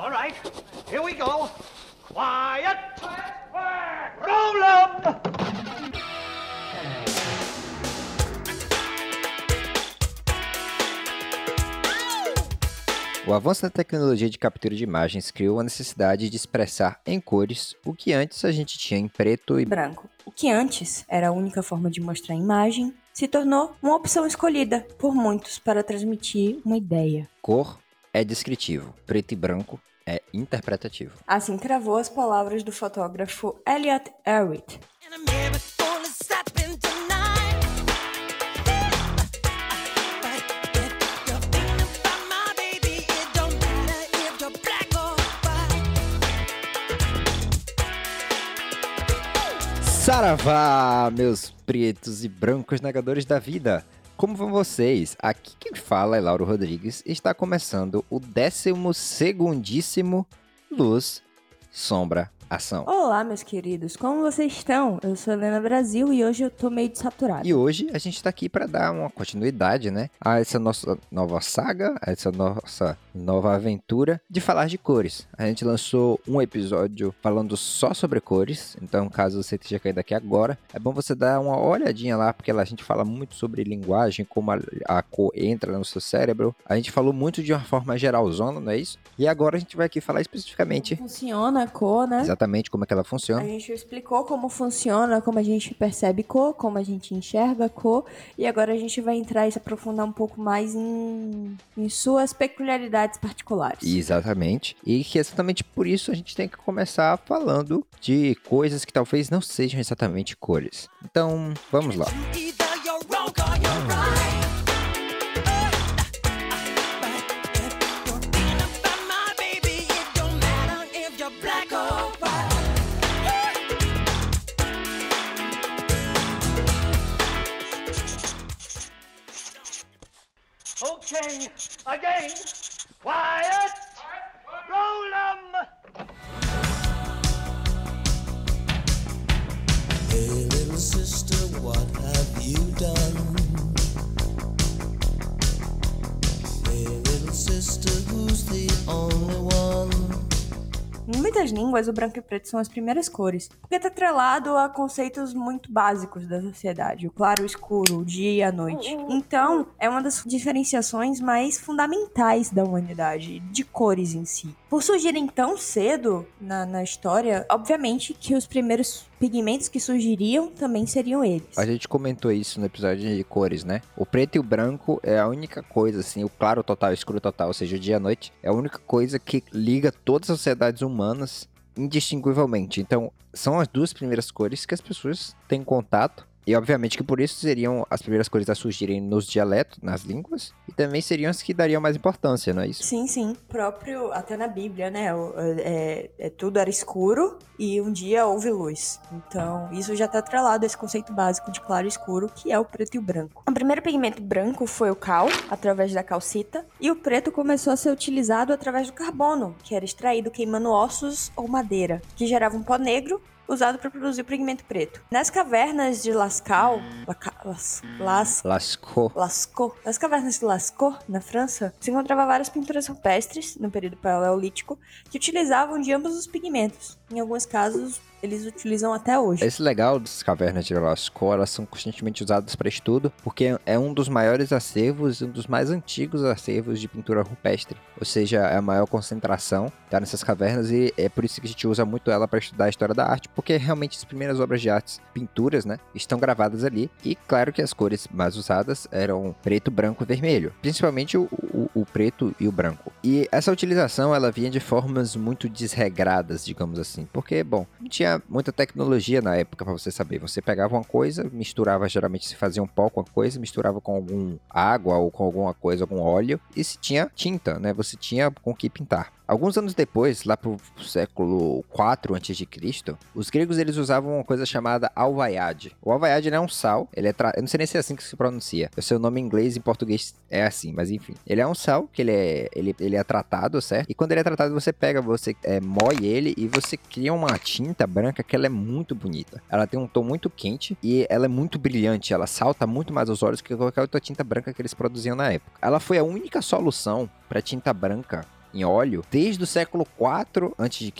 All right, here we go. Quiet. Roll 'em. O avanço da tecnologia de captura de imagens criou a necessidade de expressar em cores o que antes a gente tinha em preto e branco. O que antes era a única forma de mostrar a imagem, se tornou uma opção escolhida por muitos para transmitir uma ideia. cor é descritivo, preto e branco é interpretativo. Assim cravou as palavras do fotógrafo Elliot Erwitt. Saravá, meus pretos e brancos negadores da vida! Como vão vocês? Aqui quem fala é Lauro Rodrigues está começando o 12 segundíssimo Luz, Sombra, Ação. Olá, meus queridos, como vocês estão? Eu sou Helena Brasil e hoje eu tô meio desaturada. E hoje a gente tá aqui para dar uma continuidade, né, a essa nossa nova saga, a essa nossa nova aventura de falar de cores. A gente lançou um episódio falando só sobre cores, então caso você esteja caindo aqui agora, é bom você dar uma olhadinha lá, porque a gente fala muito sobre linguagem, como a, a cor entra no seu cérebro. A gente falou muito de uma forma geralzona, não é isso? E agora a gente vai aqui falar especificamente Funciona a cor, né? exatamente como é que ela A funciona. gente explicou como funciona, como a gente percebe cor, como a gente enxerga cor, e agora a gente vai entrar e se aprofundar um pouco mais em, em suas peculiaridades particulares. Exatamente. E que exatamente por isso a gente tem que começar falando de coisas que talvez não sejam exatamente cores. Então, vamos lá. Okay, again. Quiet. Roll 'em. Hey, little sister, what have you done? Hey, little sister, who's the only one? Em muitas línguas, o branco e preto são as primeiras cores, porque está atrelado a conceitos muito básicos da sociedade, o claro e o escuro, o dia e a noite. Então, é uma das diferenciações mais fundamentais da humanidade, de cores em si. Por surgirem tão cedo na, na história, obviamente que os primeiros pigmentos que surgiriam também seriam eles. A gente comentou isso no episódio de cores, né? O preto e o branco é a única coisa, assim, o claro total o escuro total, ou seja, o dia e a noite, é a única coisa que liga todas as sociedades humanas indistinguivelmente. Então, são as duas primeiras cores que as pessoas têm contato. E obviamente que por isso seriam as primeiras cores a surgirem nos dialetos, nas línguas, e também seriam as que dariam mais importância, não é isso? Sim, sim. Próprio, até na Bíblia, né? o- É, é- tudo era escuro e um dia houve luz. Então, isso já tá atrelado a esse conceito básico de claro e escuro, que é o preto e o branco. O primeiro pigmento branco foi o cal, através da calcita, e o preto começou a ser utilizado através do carbono, que era extraído queimando ossos ou madeira, que gerava um pó negro usado para produzir o pigmento preto. Nas cavernas de Lascaux, Laca- Las, Las, Lascou. Lascaux. Nas cavernas de Lascaux, na França, se encontrava várias pinturas rupestres, no período paleolítico, que utilizavam de ambos os pigmentos. Em alguns casos, eles utilizam até hoje. Esse legal das cavernas de Lascaux, elas são constantemente usadas para estudo, porque é um dos maiores acervos, um dos mais antigos acervos de pintura rupestre. Ou seja, é a maior concentração tá nessas cavernas e é por isso que a gente usa muito ela para estudar a história da arte, porque realmente as primeiras obras de artes, pinturas, né, estão gravadas ali. E claro que as cores mais usadas eram preto, branco e vermelho, principalmente o, o- o preto e o branco. E essa utilização ela vinha de formas muito desregradas, digamos assim, porque bom, não tinha muita tecnologia na época para você saber. Você pegava uma coisa, misturava, geralmente se fazia um pó com a coisa, misturava com algum água ou com alguma coisa, algum óleo, e se tinha tinta, né? Você tinha com que pintar. Alguns anos depois, lá pro século 4 a.C., os gregos eles usavam uma coisa chamada alvaiade. O alvaiade é um sal, ele é tra... eu não sei nem se é assim que se pronuncia. O seu nome em inglês e em português é assim, mas enfim. Ele é um sal que ele é, ele, ele é tratado, certo? E quando ele é tratado, você pega, você é, moe ele e você cria uma tinta branca que ela é muito bonita. Ela tem um tom muito quente e ela é muito brilhante, ela salta muito mais aos olhos que qualquer outra tinta branca que eles produziam na época. Ela foi a única solução para tinta branca em óleo desde o século 4 a.C.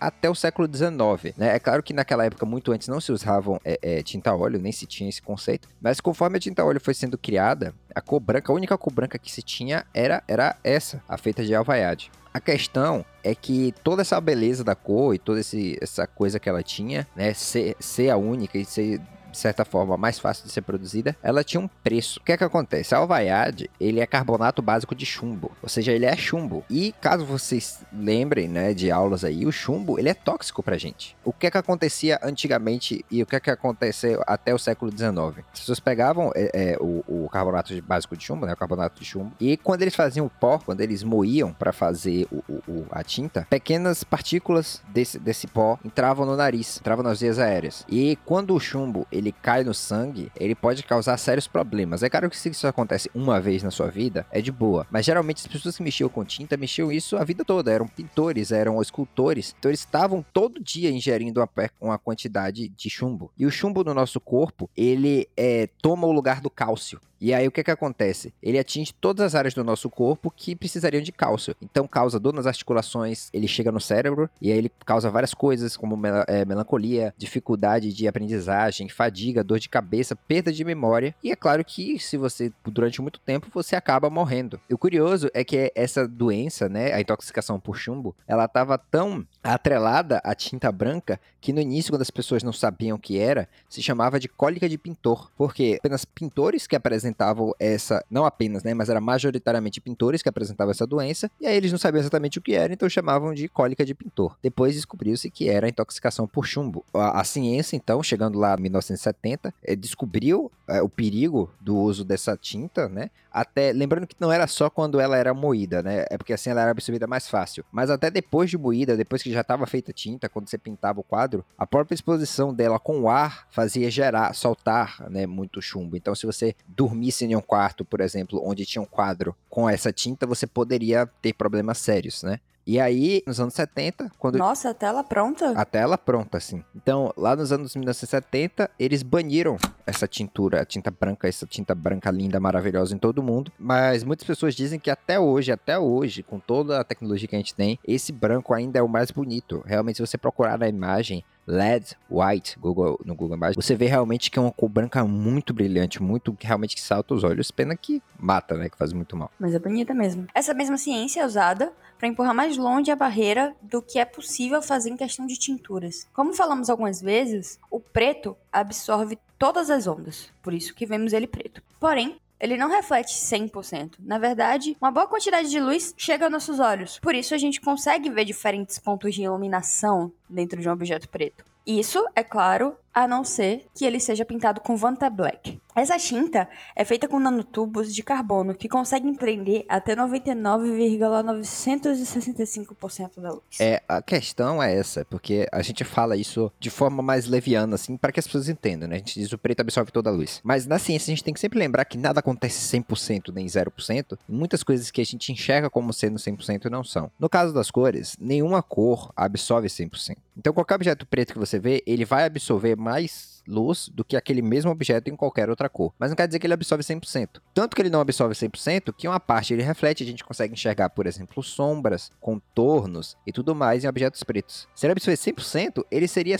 até o século 19. Né? É claro que naquela época, muito antes, não se usavam é, é, tinta óleo, nem se tinha esse conceito. Mas conforme a tinta óleo foi sendo criada, a cor branca, a única cor branca que se tinha era, era essa, a feita de alvaiade. A questão é que toda essa beleza da cor e toda esse, essa coisa que ela tinha, né, ser, ser a única e ser de certa forma mais fácil de ser produzida, ela tinha um preço. O que é que acontece? A alvaiade, ele é carbonato básico de chumbo, ou seja, ele é chumbo. E caso vocês lembrem, né, de aulas aí, o chumbo, ele é tóxico pra gente. O que é que acontecia antigamente e o que é que aconteceu até o século XIX? As pessoas pegavam é, é, o, o carbonato básico de chumbo, né, o carbonato de chumbo, e quando eles faziam o pó, quando eles moíam para fazer o- o- a tinta, pequenas partículas desse, desse pó entravam no nariz, entravam nas vias aéreas. E quando o chumbo ele cai no sangue, ele pode causar sérios problemas. É claro que se isso acontece uma vez na sua vida, é de boa. Mas geralmente as pessoas que mexiam com tinta mexiam isso a vida toda. Eram pintores, eram escultores. Então eles estavam todo dia ingerindo uma, uma quantidade de chumbo. E o chumbo no nosso corpo, ele é, toma o lugar do cálcio. E aí o que que acontece? Ele atinge todas as áreas do nosso corpo que precisariam de cálcio. Então causa dor nas articulações, ele chega no cérebro e aí ele causa várias coisas como mel- eh, melancolia, dificuldade de aprendizagem, fadiga, dor de cabeça, perda de memória. E é claro que se você durante muito tempo você acaba morrendo. E o curioso é que essa doença, né, a intoxicação por chumbo, ela estava tão atrelada à tinta branca que no início quando as pessoas não sabiam o que era, se chamava de cólica de pintor, porque apenas pintores que apresentavam essa, não apenas, né, mas era majoritariamente pintores que apresentavam essa doença, e aí eles não sabiam exatamente o que era, então chamavam de cólica de pintor. Depois descobriu-se que era intoxicação por chumbo. A, a ciência, então, chegando lá em 1970, eh, descobriu eh, o perigo do uso dessa tinta, né, até, lembrando que não era só quando ela era moída, né, é porque assim ela era absorvida mais fácil, mas até depois de moída, depois que já estava feita tinta, quando você pintava o quadro, a própria exposição dela com o ar fazia gerar, soltar, né, muito chumbo. Então, se você dormisse em um quarto, por exemplo, onde tinha um quadro com essa tinta, você poderia ter problemas sérios, né? E aí, nos anos 70, quando Nossa, a tela pronta? a tela pronta, assim. Então, lá nos anos 1970, eles baniram essa tintura, a tinta branca, essa tinta branca linda, maravilhosa em todo mundo. Mas muitas pessoas dizem que até hoje, até hoje, com toda a tecnologia que a gente tem, esse branco ainda é o mais bonito. Realmente, se você procurar na imagem, LED White Google, no Google Imagens, você vê realmente que é uma cor branca muito brilhante, muito realmente que salta os olhos. Pena que mata, né? Que faz muito mal. Mas é bonita mesmo. Essa mesma ciência é usada para empurrar mais longe a barreira do que é possível fazer em questão de tinturas. Como falamos algumas vezes, o preto absorve todas as ondas, por isso que vemos ele preto. Porém, ele não reflete 100%. Na verdade, uma boa quantidade de luz chega aos nossos olhos. Por isso a gente consegue ver diferentes pontos de iluminação dentro de um objeto preto. Isso, é claro, a não ser que ele seja pintado com Vanta Black. Essa tinta é feita com nanotubos de carbono que conseguem prender até 99,965% da luz. É, a questão é essa, porque a gente fala isso de forma mais leviana, assim, para que as pessoas entendam, né? A gente diz o preto absorve toda a luz. Mas na ciência a gente tem que sempre lembrar que nada acontece 100% nem 0%. E muitas coisas que a gente enxerga como sendo 100% não são. No caso das cores, nenhuma cor absorve 100%. Então qualquer objeto preto que você vê, ele vai absorver mais luz do que aquele mesmo objeto em qualquer outra cor. Mas não quer dizer que ele absorve 100%. Tanto que ele não absorve 100% que uma parte ele reflete, a gente consegue enxergar, por exemplo, sombras, contornos e tudo mais em objetos pretos. Se ele absorver 100%, ele seria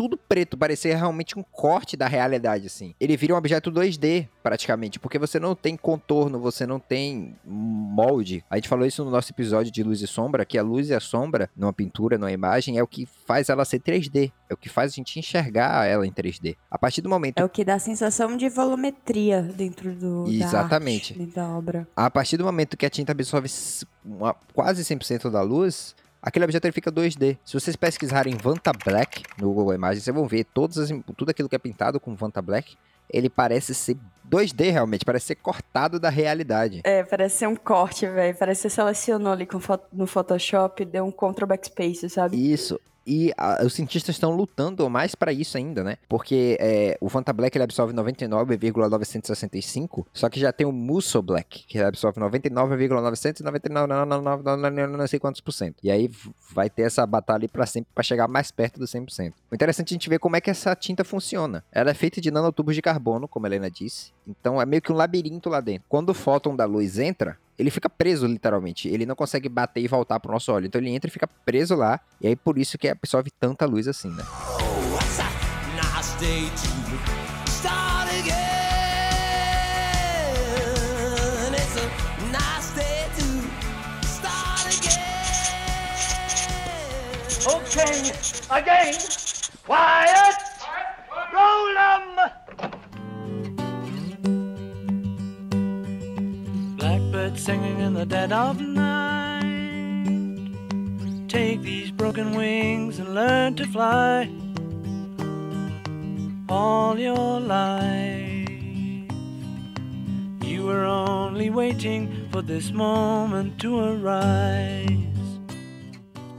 tudo preto, parecia realmente um corte da realidade, assim. Ele vira um objeto 2D, praticamente, porque você não tem contorno, você não tem molde. A gente falou isso no nosso episódio de luz e sombra, que a luz e a sombra, numa pintura, numa imagem, é o que faz ela ser 3D. É o que faz a gente enxergar ela em 3D. A partir do momento É o que dá a sensação de volumetria dentro do Exatamente. da, arte, dentro da obra. A partir do momento que a tinta absorve uma- quase 100% da luz, aquele objeto ele fica 2D. Se vocês pesquisarem Vanta Black no Google Imagens, vocês vão ver todas as tudo aquilo que é pintado com Vanta Black, ele parece ser 2D realmente, parece ser cortado da realidade. É, parece ser um corte, velho. Parece que você selecionou ali com no Photoshop, deu um Ctrl Backspace, sabe? Isso. E a- os cientistas estão lutando mais para isso ainda, né? Porque é, o Vanta Black ele absorve 99,965, só que já tem o Musso Black, que absorve 99,999 não sei quantos por cento. E aí vai ter essa batalha para sempre para chegar mais perto do 100%. O interessante é a gente ver como é que essa tinta funciona. Ela é feita de nanotubos de carbono, como a Helena disse. Então é meio que um labirinto lá dentro. Quando o fóton da luz entra, ele fica preso literalmente. Ele não consegue bater e voltar pro nosso olho. Então ele entra e fica preso lá. E aí por isso que absorve tanta luz assim, né? What's a nice Blackbird singing in the dead of night. Take these broken wings and learn to fly. All your life, you were only waiting for this moment to arise.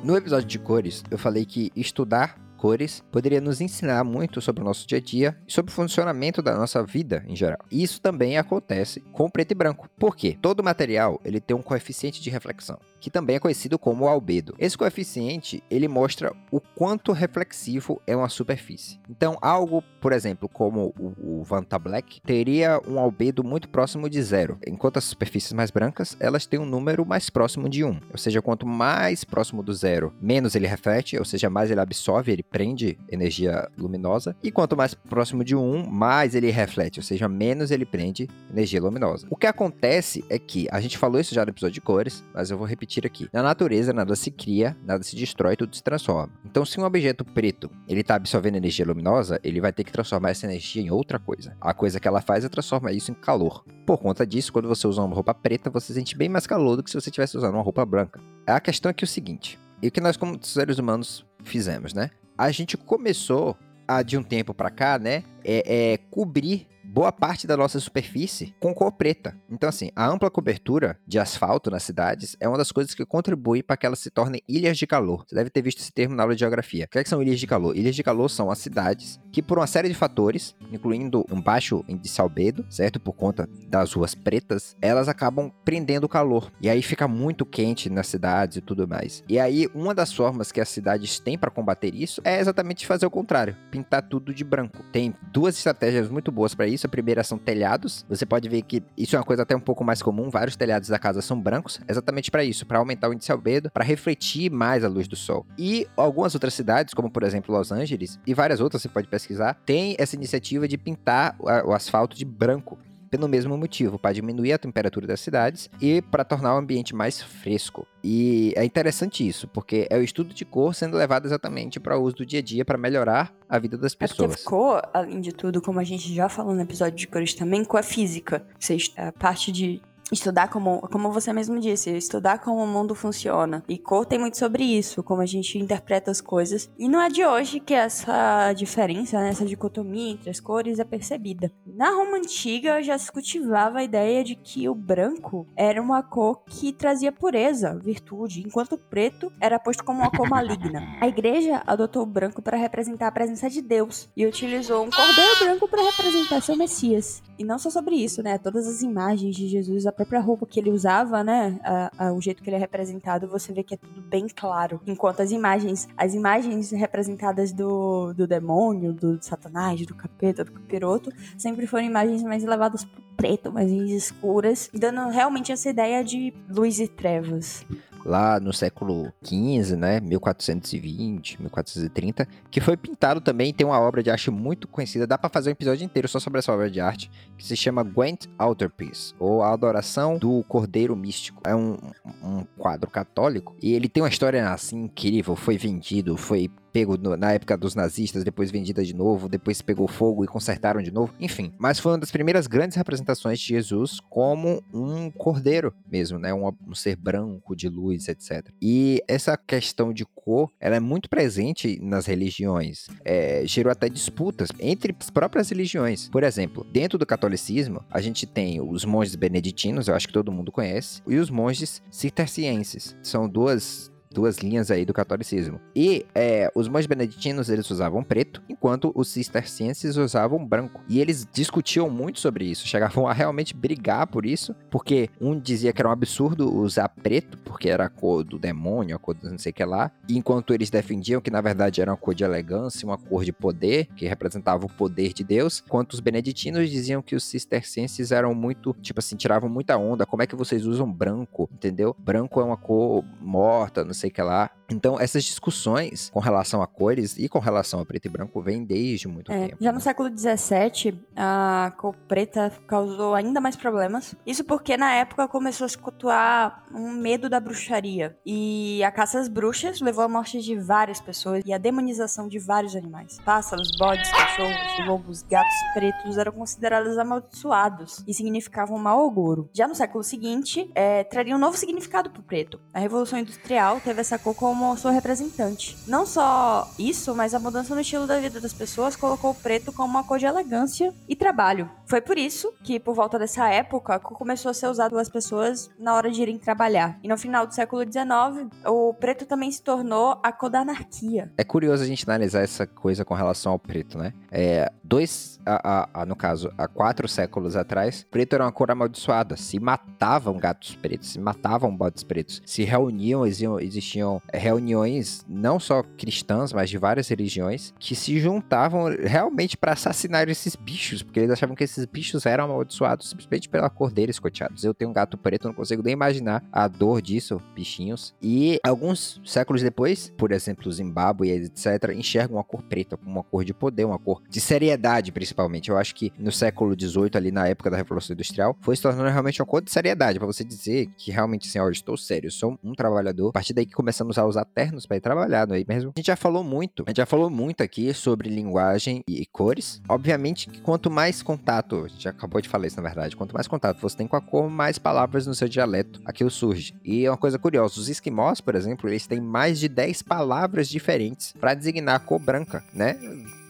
No episódio de cores, eu falei que estudar cores poderia nos ensinar muito sobre o nosso dia a dia e sobre o funcionamento da nossa vida em geral. Isso também acontece com preto e branco. Por quê? Todo material ele tem um coeficiente de reflexão, que também é conhecido como albedo. Esse coeficiente ele mostra o quanto reflexivo é uma superfície. Então, algo, por exemplo, como o, o Vanta Black, teria um albedo muito próximo de zero, enquanto as superfícies mais brancas elas têm um número mais próximo de 1. Ou seja, quanto mais próximo do zero, menos ele reflete, ou seja, mais ele absorve, ele prende energia luminosa, e quanto mais próximo de 1, mais ele reflete, ou seja, menos ele prende energia luminosa. O que acontece é que, a gente falou isso já no episódio de cores, mas eu vou repetir aqui. Na natureza, nada se cria, nada se destrói, tudo se transforma. Então, se um objeto preto, ele está absorvendo energia luminosa, ele vai ter que transformar essa energia em outra coisa. A coisa que ela faz é transformar isso em calor. Por conta disso, quando você usa uma roupa preta, você sente bem mais calor do que se você estivesse usando uma roupa branca. A questão é que é o seguinte, e o que nós como seres humanos fizemos, né? A gente começou a, de um tempo pra cá, né, é, é cobrir boa parte da nossa superfície com cor preta. Então, assim, a ampla cobertura de asfalto nas cidades é uma das coisas que contribui para que elas se tornem ilhas de calor. Você deve ter visto esse termo na aula de geografia. O que, é que são ilhas de calor? Ilhas de calor são as cidades que, por uma série de fatores, incluindo um baixo índice albedo, certo? Por conta das ruas pretas, elas acabam prendendo o calor. E aí fica muito quente nas cidades e tudo mais. E aí, uma das formas que as cidades têm para combater isso é exatamente fazer o contrário: pintar tudo de branco. Tem duas estratégias muito boas para isso. A primeira são telhados. Você pode ver que isso é uma coisa até um pouco mais comum. Vários telhados da casa são brancos, exatamente para isso, para aumentar o índice albedo, para refletir mais a luz do sol. E algumas outras cidades, como por exemplo Los Angeles e várias outras, você pode pesquisar, tem essa iniciativa de pintar o asfalto de branco. Pelo mesmo motivo, para diminuir a temperatura das cidades e para tornar o ambiente mais fresco. E é interessante isso, porque é o estudo de cor sendo levado exatamente para o uso do dia a dia para melhorar a vida das É pessoas. ficou, além de tudo, como a gente já falou no episódio de cores também, com a física. Ou seja, a parte de estudar como, como você mesmo disse, estudar como o mundo funciona. E cor tem muito sobre isso, como a gente interpreta as coisas. E não é de hoje que essa diferença, né, essa dicotomia entre as cores é percebida. Na Roma Antiga já se cultivava a ideia de que o branco era uma cor que trazia pureza, virtude, enquanto o preto era posto como uma cor maligna. A igreja adotou o branco para representar a presença de Deus e utilizou um cordeiro branco para representar seu Messias. E não só sobre isso, né? Todas as imagens de Jesus, a própria roupa que ele usava, né? A- a- o jeito que ele é representado, você vê que é tudo bem claro. Enquanto as imagens, as imagens representadas do, do demônio, do satanás, do capeta, do capiroto, sempre foram imagens mais levadas pro preto, mais escuras, dando realmente essa ideia de luz e trevas. Lá no século XV, né, 1420, 1430, que foi pintado também, tem uma obra de arte muito conhecida, dá pra fazer um episódio inteiro só sobre essa obra de arte, que se chama Gwent Altarpiece, ou A Adoração do Cordeiro Místico. É um, um quadro católico, e ele tem uma história assim incrível, foi vendido, foi pego no- na época dos nazistas, depois vendida de novo, depois pegou fogo e consertaram de novo, enfim. Mas foi uma das primeiras grandes representações de Jesus como um cordeiro mesmo, né? Um, um ser branco de luz, etc. E essa questão de cor, ela é muito presente nas religiões. É, gerou até disputas entre as próprias religiões. Por exemplo, dentro do catolicismo, a gente tem os monges beneditinos, eu acho que todo mundo conhece, e os monges cistercienses. São duas duas linhas aí do catolicismo. E é, os monges beneditinos eles usavam preto, enquanto os cistercienses usavam branco. E eles discutiam muito sobre isso, chegavam a realmente brigar por isso, porque um dizia que era um absurdo usar preto, porque era a cor do demônio, a cor do não sei o que lá, enquanto eles defendiam que na verdade era uma cor de elegância, uma cor de poder, que representava o poder de Deus, enquanto os beneditinos diziam que os cistercienses eram muito, tipo assim, tiravam muita onda, como é que vocês usam branco, entendeu? Branco é uma cor morta, não sei o que lá. Então, essas discussões com relação a cores e com relação a preto e branco vêm desde muito É, tempo. já no né? século XVII, a cor preta causou ainda mais problemas. Isso porque na época começou a se cultuar um medo da bruxaria. E a caça às bruxas levou à morte de várias pessoas e à demonização de vários animais. Pássaros, bodes, cachorros, lobos, gatos pretos eram considerados amaldiçoados e significavam mau auguro. Já no século seguinte, é, traria um novo significado pro preto. A Revolução Industrial teve essa cor como sua representante. Não só isso, mas a mudança no estilo da vida das pessoas colocou o preto como uma cor de elegância e trabalho. Foi por isso que, por volta dessa época, começou a ser usada pelas pessoas na hora de irem trabalhar. E no final do século XIX, o preto também se tornou a cor da anarquia. É curioso a gente analisar essa coisa com relação ao preto, né? É, dois, a, a- a- no caso, há quatro séculos atrás, preto era uma cor amaldiçoada. Se matavam gatos pretos, se matavam bodes pretos, se reuniam, existiam, existiam é, reuniões não só cristãs, mas de várias religiões, que se juntavam realmente para assassinar esses bichos, porque eles achavam que esses bichos eram amaldiçoados simplesmente pela cor deles, coteados. Eu tenho um gato preto, não consigo nem imaginar a dor disso, bichinhos. E alguns séculos depois, por exemplo, Zimbábue, etc., enxergam a cor preta como uma cor de poder, uma cor de seriedade, principalmente. Eu acho que no século XVIII, ali na época da Revolução Industrial, foi se tornando realmente uma cor de seriedade, para você dizer que realmente, assim, ó, eu estou sério, sou um trabalhador. A partir daí que começamos a usar ternos para ir trabalhar, não é mesmo? A gente já falou muito, a gente já falou muito aqui sobre linguagem e cores. Obviamente que quanto mais contato, a gente acabou de falar isso na verdade, quanto mais contato você tem com a cor, mais palavras no seu dialeto aquilo surge. E é uma coisa curiosa, os esquimós, por exemplo, eles têm mais de 10 palavras diferentes para designar a cor branca, né?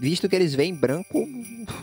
Visto que eles veem branco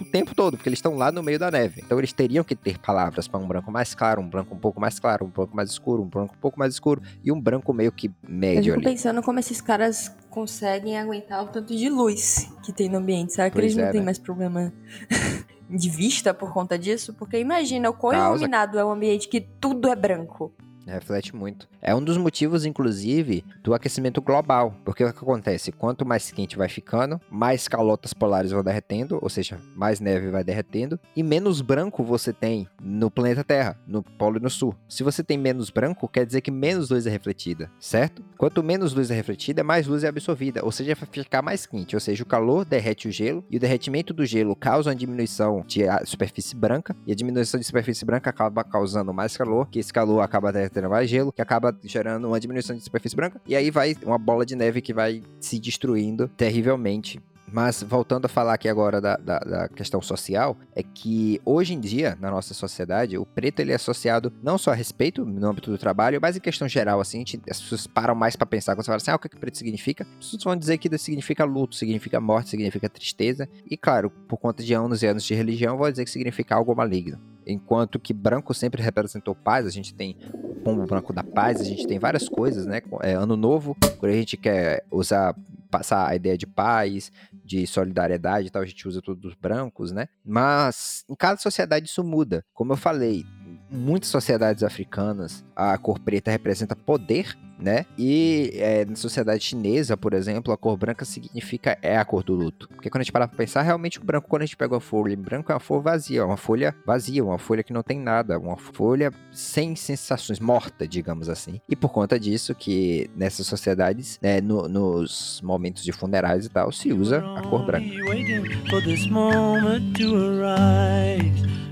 o tempo todo, porque eles estão lá no meio da neve. Então eles teriam que ter palavras para um branco mais claro, um branco um pouco mais claro, um branco mais escuro, um branco um pouco mais escuro e um branco meio que Eu médio fico ali. pensando como esses caras conseguem aguentar o tanto de luz que tem no ambiente. Será que Pois eles não é, têm né? mais problema de vista por conta disso? Porque imagina o quão Causa. iluminado é um ambiente que tudo é branco. Reflete muito. É um dos motivos, inclusive, do aquecimento global. Porque o que acontece? Quanto mais quente vai ficando, mais calotas polares vão derretendo, ou seja, mais neve vai derretendo, e menos branco você tem no planeta Terra, no Polo e no Sul. Se você tem menos branco, quer dizer que menos luz é refletida, certo? Quanto menos luz é refletida, mais luz é absorvida, ou seja, vai ficar mais quente. Ou seja, o calor derrete o gelo, e o derretimento do gelo causa uma diminuição de superfície branca, e a diminuição de superfície branca acaba causando mais calor, que esse calor acaba derretendo mais gelo, que acaba gerando uma diminuição de superfície branca, e aí vai uma bola de neve que vai se destruindo terrivelmente. Mas voltando a falar aqui agora da, da, da questão social, é que hoje em dia, na nossa sociedade, o preto ele é associado não só a respeito no âmbito do trabalho, mas em questão geral, assim, gente- as pessoas param mais pra pensar quando você fala assim, ah, o que, que preto significa? As pessoas vão dizer que significa luto, significa morte, significa tristeza, e claro, por conta de anos e anos de religião, vão dizer que significa algo maligno. Enquanto que branco sempre representou paz, a gente tem o pombo branco da paz, a gente tem várias coisas, né? É, ano novo, quando a gente quer usar, passar a ideia de paz, de solidariedade e tal, a gente usa todos os brancos, né? Mas em cada sociedade isso muda. Como eu falei, muitas sociedades africanas, a cor preta representa poder, né? E é, na sociedade chinesa, por exemplo, a cor branca significa é a cor do luto. Porque quando a gente para pra pensar, realmente o branco, quando a gente pega uma folha branco, é uma folha vazia, uma folha vazia, uma folha que não tem nada, uma folha sem sensações, morta, digamos assim. E por conta disso que nessas sociedades, né, no- nos momentos de funerais e tal, se usa a cor branca.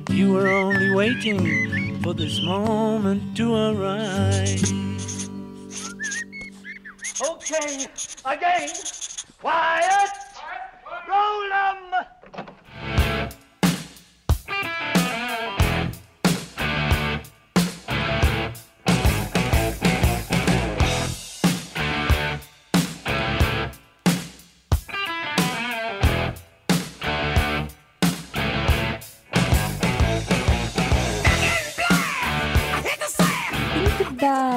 Only waiting for this moment to arise. You were only waiting for this moment to arrive. Okay, again. Quiet. Roll 'em.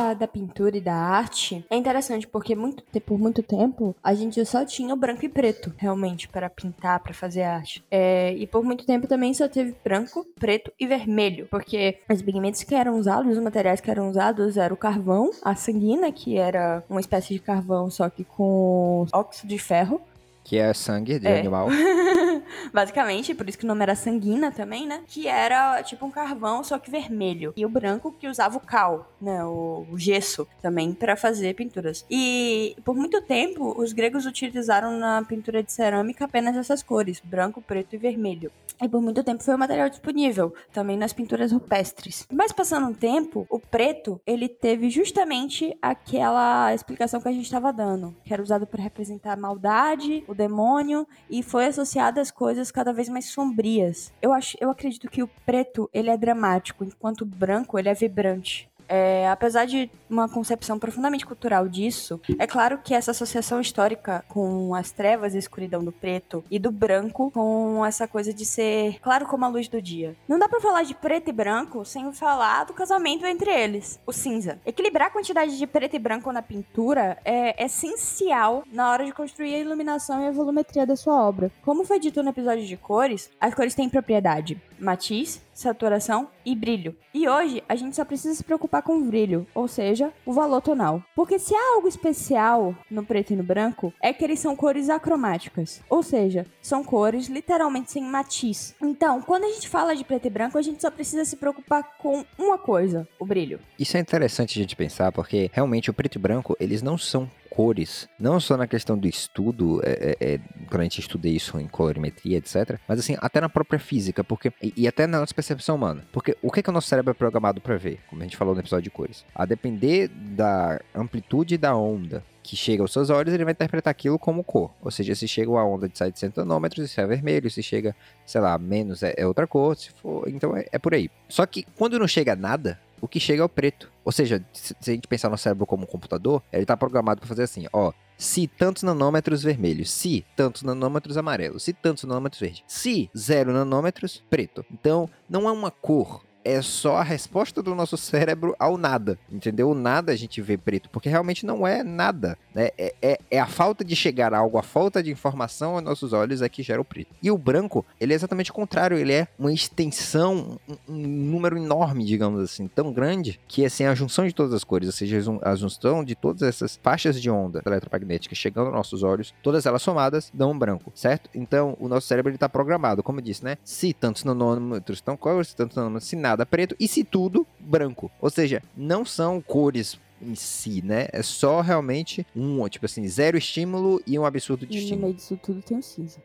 Da, da pintura e da arte é interessante porque muito, por muito tempo a gente só tinha o branco e preto realmente para pintar, para fazer arte. É, e por muito tempo também só teve branco, preto e vermelho, porque os pigmentos que eram usados, os materiais que eram usados era o carvão, a sanguina, que era uma espécie de carvão só que com óxido de ferro, Que é sangue de É. animal. Basicamente, por isso que o nome era sanguina também, né? Que era tipo um carvão, só que vermelho. E o branco que usava o cal, né? O, o gesso também para fazer pinturas. E por muito tempo, os gregos utilizaram na pintura de cerâmica apenas essas cores: branco, preto e vermelho. E por muito tempo foi o material disponível, também nas pinturas rupestres. Mas passando um tempo, o preto, ele teve justamente aquela explicação que a gente estava dando, que era usado para representar a maldade, o demônio, e foi associado às coisas cada vez mais sombrias. Eu acho, eu acredito que o preto, ele é dramático, enquanto o branco, ele é vibrante. É, apesar de uma concepção profundamente cultural disso, é claro que essa associação histórica com as trevas e escuridão do preto e do branco com essa coisa de ser claro como a luz do dia. Não dá pra falar de preto e branco sem falar do casamento entre eles, o cinza. Equilibrar a quantidade de preto e branco na pintura é essencial na hora de construir a iluminação e a volumetria da sua obra. Como foi dito no episódio de cores, as cores têm propriedade matiz, saturação e brilho. E hoje a gente só precisa se preocupar com o brilho, ou seja, o valor tonal. Porque se há algo especial no preto e no branco, é que eles são cores acromáticas, ou seja, são cores literalmente sem matiz. Então, quando a gente fala de preto e branco, a gente só precisa se preocupar com uma coisa, o brilho. Isso é interessante a gente pensar, porque realmente o preto e branco, eles não são cores, não só na questão do estudo, é, é, é, quando a gente estuda isso em colorimetria, etc., mas assim, até na própria física, porque e, e até na nossa percepção humana. Porque o que, que o nosso cérebro é programado para ver, como a gente falou no episódio de cores? A depender da amplitude da onda que chega aos seus olhos, ele vai interpretar aquilo como cor. Ou seja, se chega uma onda de 700 nanômetros, isso é vermelho, se chega, sei lá, menos é, é outra cor, se for, então é, é por aí. Só que quando não chega nada, o que chega é o preto. Ou seja, se a gente pensar no cérebro como um computador, ele está programado para fazer assim, ó, se tantos nanômetros vermelhos, se tantos nanômetros amarelos, se tantos nanômetros verde, se zero nanômetros preto. Então, não é uma cor, é só a resposta do nosso cérebro ao nada, entendeu? O nada a gente vê preto, porque realmente não é nada, né? É, é, é a falta de chegar a algo, a falta de informação aos nossos olhos é que gera o preto. E o branco, ele é exatamente o contrário, ele é uma extensão, um, um número enorme, digamos assim, tão grande, que assim, a junção de todas as cores, ou seja, a jun- a junção de todas essas faixas de onda eletromagnética chegando aos nossos olhos, todas elas somadas, dão um branco, certo? Então, o nosso cérebro está programado, como eu disse, né? Se tantos nanômetros estão cores, tantos nanômetros, se nada preto, e se tudo, branco. Ou seja, não são cores em si, né? É só realmente um, tipo assim, zero estímulo e um absurdo de E no estímulo. meio disso tudo tem o cinza.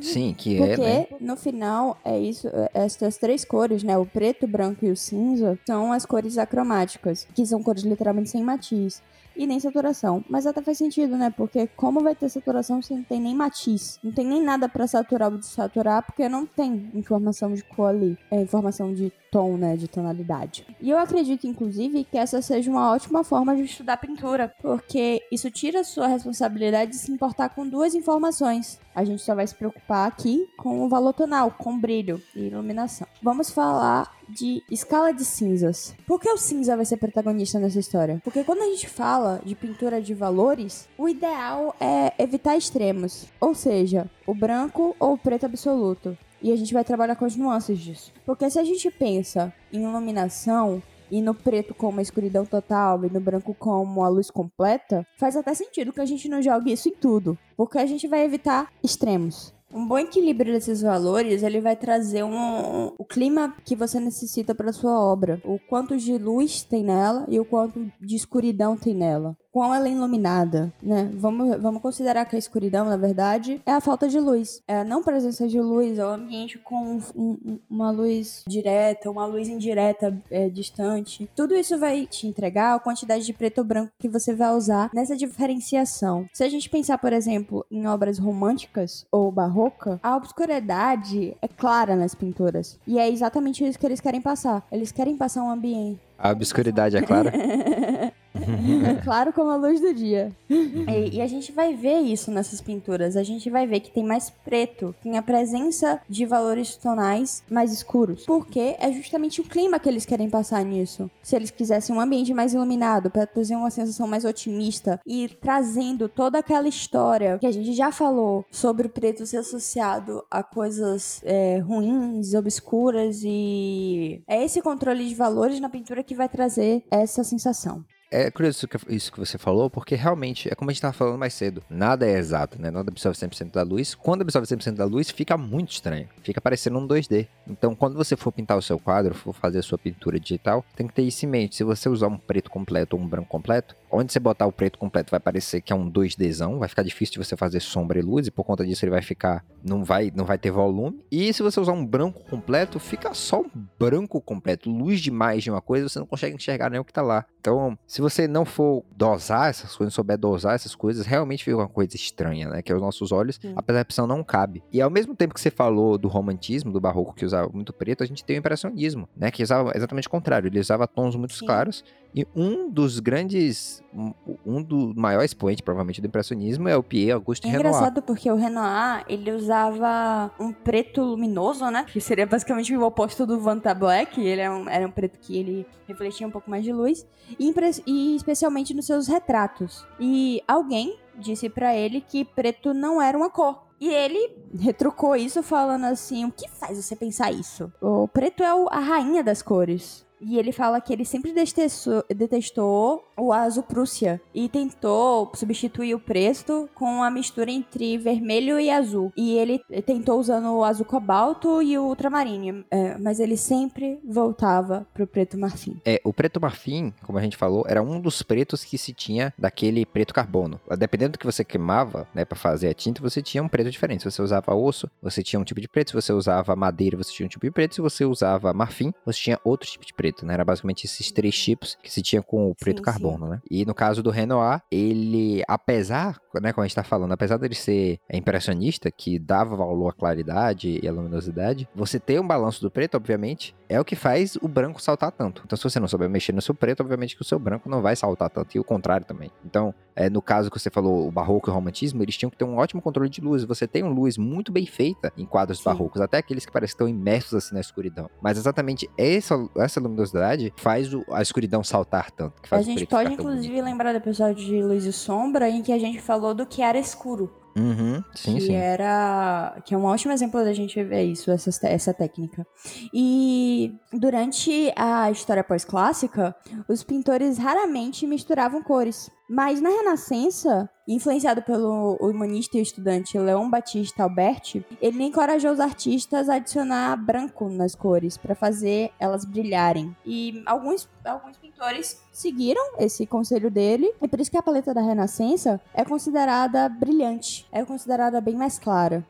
Sim, que é, Porque né? no final é isso, é- essas três cores, né? O preto, o branco e o cinza são as cores acromáticas, que são cores literalmente sem matiz. E nem saturação. Mas até faz sentido, né? Porque como vai ter saturação se não tem nem matiz? Não tem nem nada pra saturar ou desaturar, porque não tem informação de cor ali. É informação de tom, né? De tonalidade. E eu acredito, inclusive, que essa seja uma ótima forma de estudar pintura. Porque isso tira a sua responsabilidade de se importar com duas informações. A gente só vai se preocupar aqui com o valor tonal, com brilho e iluminação. Vamos falar de escala de cinzas. Por que o cinza vai ser protagonista nessa história? Porque quando a gente fala de pintura de valores, o ideal é evitar extremos, ou seja, o branco ou o preto absoluto. E a gente vai trabalhar com as nuances disso. Porque se a gente pensa em iluminação e no preto como a escuridão total e no branco como a luz completa, faz até sentido que a gente não jogue isso em tudo, porque a gente vai evitar extremos. Um bom equilíbrio desses valores, ele vai trazer um, o clima que você necessita para sua obra, o quanto de luz tem nela e o quanto de escuridão tem nela. Quão ela é iluminada, né? Vamos, vamos considerar que a escuridão, na verdade, é a falta de luz. É a não presença de luz, é o ambiente com um- um- uma luz direta, uma luz indireta é, distante. Tudo isso vai te entregar a quantidade de preto ou branco que você vai usar nessa diferenciação. Se a gente pensar, por exemplo, em obras românticas ou barroca, a obscuridade é clara nas pinturas. E é exatamente isso que eles querem passar. Eles querem passar um ambiente. A obscuridade é clara. claro como a luz do dia. E, e a gente vai ver isso nessas pinturas. A gente vai ver que tem mais preto, tem a presença de valores tonais mais escuros. Porque é justamente o clima que eles querem passar nisso. Se eles quisessem um ambiente mais iluminado, para trazer uma sensação mais otimista e trazendo toda aquela história que a gente já falou sobre o preto ser associado a coisas é, ruins, obscuras e é esse controle de valores na pintura que vai trazer essa sensação. É curioso isso que, você falou, porque realmente, é como a gente estava falando mais cedo, nada é exato, né? Nada absorve 100% da luz. Quando absorve 100% da luz, fica muito estranho. Fica parecendo um 2D. Então, quando você for pintar o seu quadro, for fazer a sua pintura digital, tem que ter isso em mente. Se você usar um preto completo ou um branco completo, onde você botar o preto completo vai parecer que é um 2Dzão, vai ficar difícil de você fazer sombra e luz, e por conta disso ele vai ficar, não vai, não vai ter volume. E se você usar um branco completo, fica só um branco completo, luz demais de uma coisa, você não consegue enxergar nem o que tá lá. Então, se você não for dosar essas coisas, não souber dosar essas coisas, realmente fica uma coisa estranha, né? Que aos nossos olhos, Sim. a percepção não cabe. E ao mesmo tempo que você falou do romantismo, do barroco que usava muito preto, a gente tem o impressionismo, né? Que usava exatamente o contrário, ele usava tons muito Sim. claros. E um dos grandes, um, do maior expoente, provavelmente, do impressionismo é o Pierre Auguste É Renoir. engraçado porque o Renoir, ele usava um preto luminoso, né? Que seria basicamente o oposto do Vanta Black. Ele era um, era um preto que ele refletia um pouco mais de luz. E, e especialmente nos seus retratos. E alguém disse pra ele que preto não era uma cor. E ele retrucou isso falando assim: o que faz você pensar isso? O preto é a rainha das cores. E ele fala que ele sempre detestou, detestou o azul Prússia e tentou substituir o preto com a mistura entre vermelho e azul. E ele tentou usando o azul cobalto e o ultramarino, é, mas ele sempre voltava pro preto marfim. É, o preto marfim, como a gente falou, era um dos pretos que se tinha daquele preto carbono. Dependendo do que você queimava, né, para fazer a tinta, você tinha um preto diferente. Se você usava osso, você tinha um tipo de preto. Se você usava madeira, você tinha um tipo de preto. Se você usava marfim, você tinha outro tipo de preto, né? Era basicamente esses três tipos que se tinha com o preto Sim, carbono, né? E no caso do Renoir, ele, apesar, né, como a gente tá falando, apesar dele ser impressionista, que dava valor à claridade e à luminosidade, você ter um balanço do preto, obviamente, é o que faz o branco saltar tanto. Então, se você não souber mexer no seu preto, obviamente que o seu branco não vai saltar tanto, e o contrário também. Então, é, no caso que você falou, o barroco e o romantismo, eles tinham que ter um ótimo controle de luz. Você tem uma luz muito bem feita em quadros Sim. barrocos, até aqueles que parecem que estão imersos assim na escuridão. Mas exatamente essa, essa luminosidade faz o- a escuridão saltar tanto. Que A gente pode, inclusive, bonito. lembrar do episódio de Luz e Sombra, em que a gente falou do que era escuro. Uhum, sim, que sim. era que é um ótimo exemplo da gente ver isso essa, essa técnica e durante a história pós-clássica os pintores raramente misturavam cores mas na Renascença influenciado pelo humanista e estudante Leon Battista Alberti ele encorajou os artistas a adicionar branco nas cores para fazer elas brilharem e alguns alguns pintores seguiram esse conselho dele e por isso que a paleta da Renascença é considerada brilhante é considerada bem mais clara.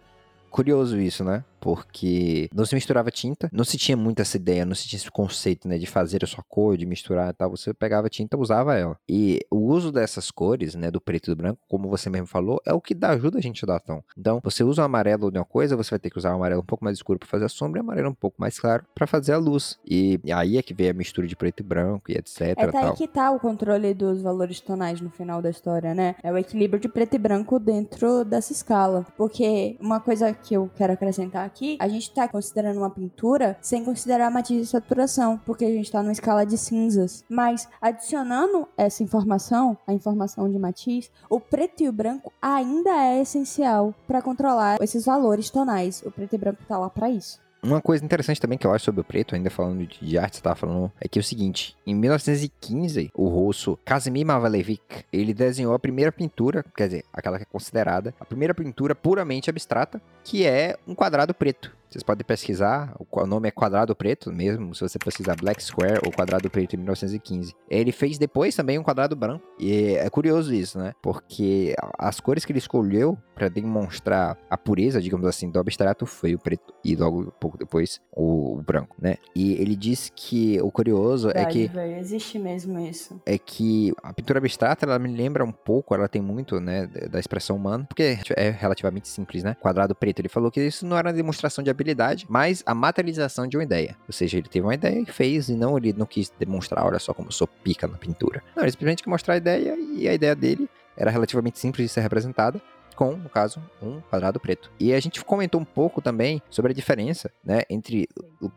Curioso isso, né? Porque não se misturava tinta, não se tinha muito essa ideia, não se tinha esse conceito, né, de fazer a sua cor, de misturar e tal. Você pegava tinta, usava ela. E o uso dessas cores, né, do preto e do branco, como você mesmo falou, é o que dá, ajuda a gente a dar tom. Então, você usa o amarelo de uma coisa, você vai ter que usar o amarelo um pouco mais escuro para fazer a sombra e o amarelo um pouco mais claro para fazer a luz. E aí é que vem a mistura de preto e branco e etc. É tá aí tal. que tá o controle dos valores tonais no final da história, né? É o equilíbrio de preto e branco dentro dessa escala. Porque uma coisa que eu quero acrescentar aqui, a gente tá considerando uma pintura sem considerar a matiz de saturação, porque a gente tá numa escala de cinzas. Mas adicionando essa informação, a informação de matiz, o preto e o branco ainda é essencial para controlar esses valores tonais. O preto e branco tá lá para isso. Uma coisa interessante também que eu acho sobre o preto, ainda falando de, arte, você tava falando, é que é o seguinte, em 1915, o russo Kazimir Malevich, ele desenhou a primeira pintura, quer dizer, aquela que é considerada a primeira pintura puramente abstrata, que é um quadrado preto. Vocês podem pesquisar, o nome é quadrado preto mesmo, se você pesquisar Black Square ou quadrado preto em 1915. Ele fez depois também um quadrado branco. E é curioso isso, né? Porque as cores que ele escolheu para demonstrar a pureza, digamos assim, do abstrato foi o preto e logo pouco depois o, o branco, né? E ele diz que o curioso é Verdade, que velho, existe mesmo isso. é que a pintura abstrata, ela me lembra um pouco, ela tem muito, né, da expressão humana, porque é relativamente simples, né? Quadrado preto, ele falou que isso não era uma demonstração de habilidade, mas a materialização de uma ideia. Ou seja, ele teve uma ideia e fez, e não ele não quis demonstrar, olha só como eu sou pica na pintura. Não, ele simplesmente quis mostrar a ideia, e a ideia dele era relativamente simples de ser representada, com, no caso, um quadrado preto. E a gente comentou um pouco também sobre a diferença, né, entre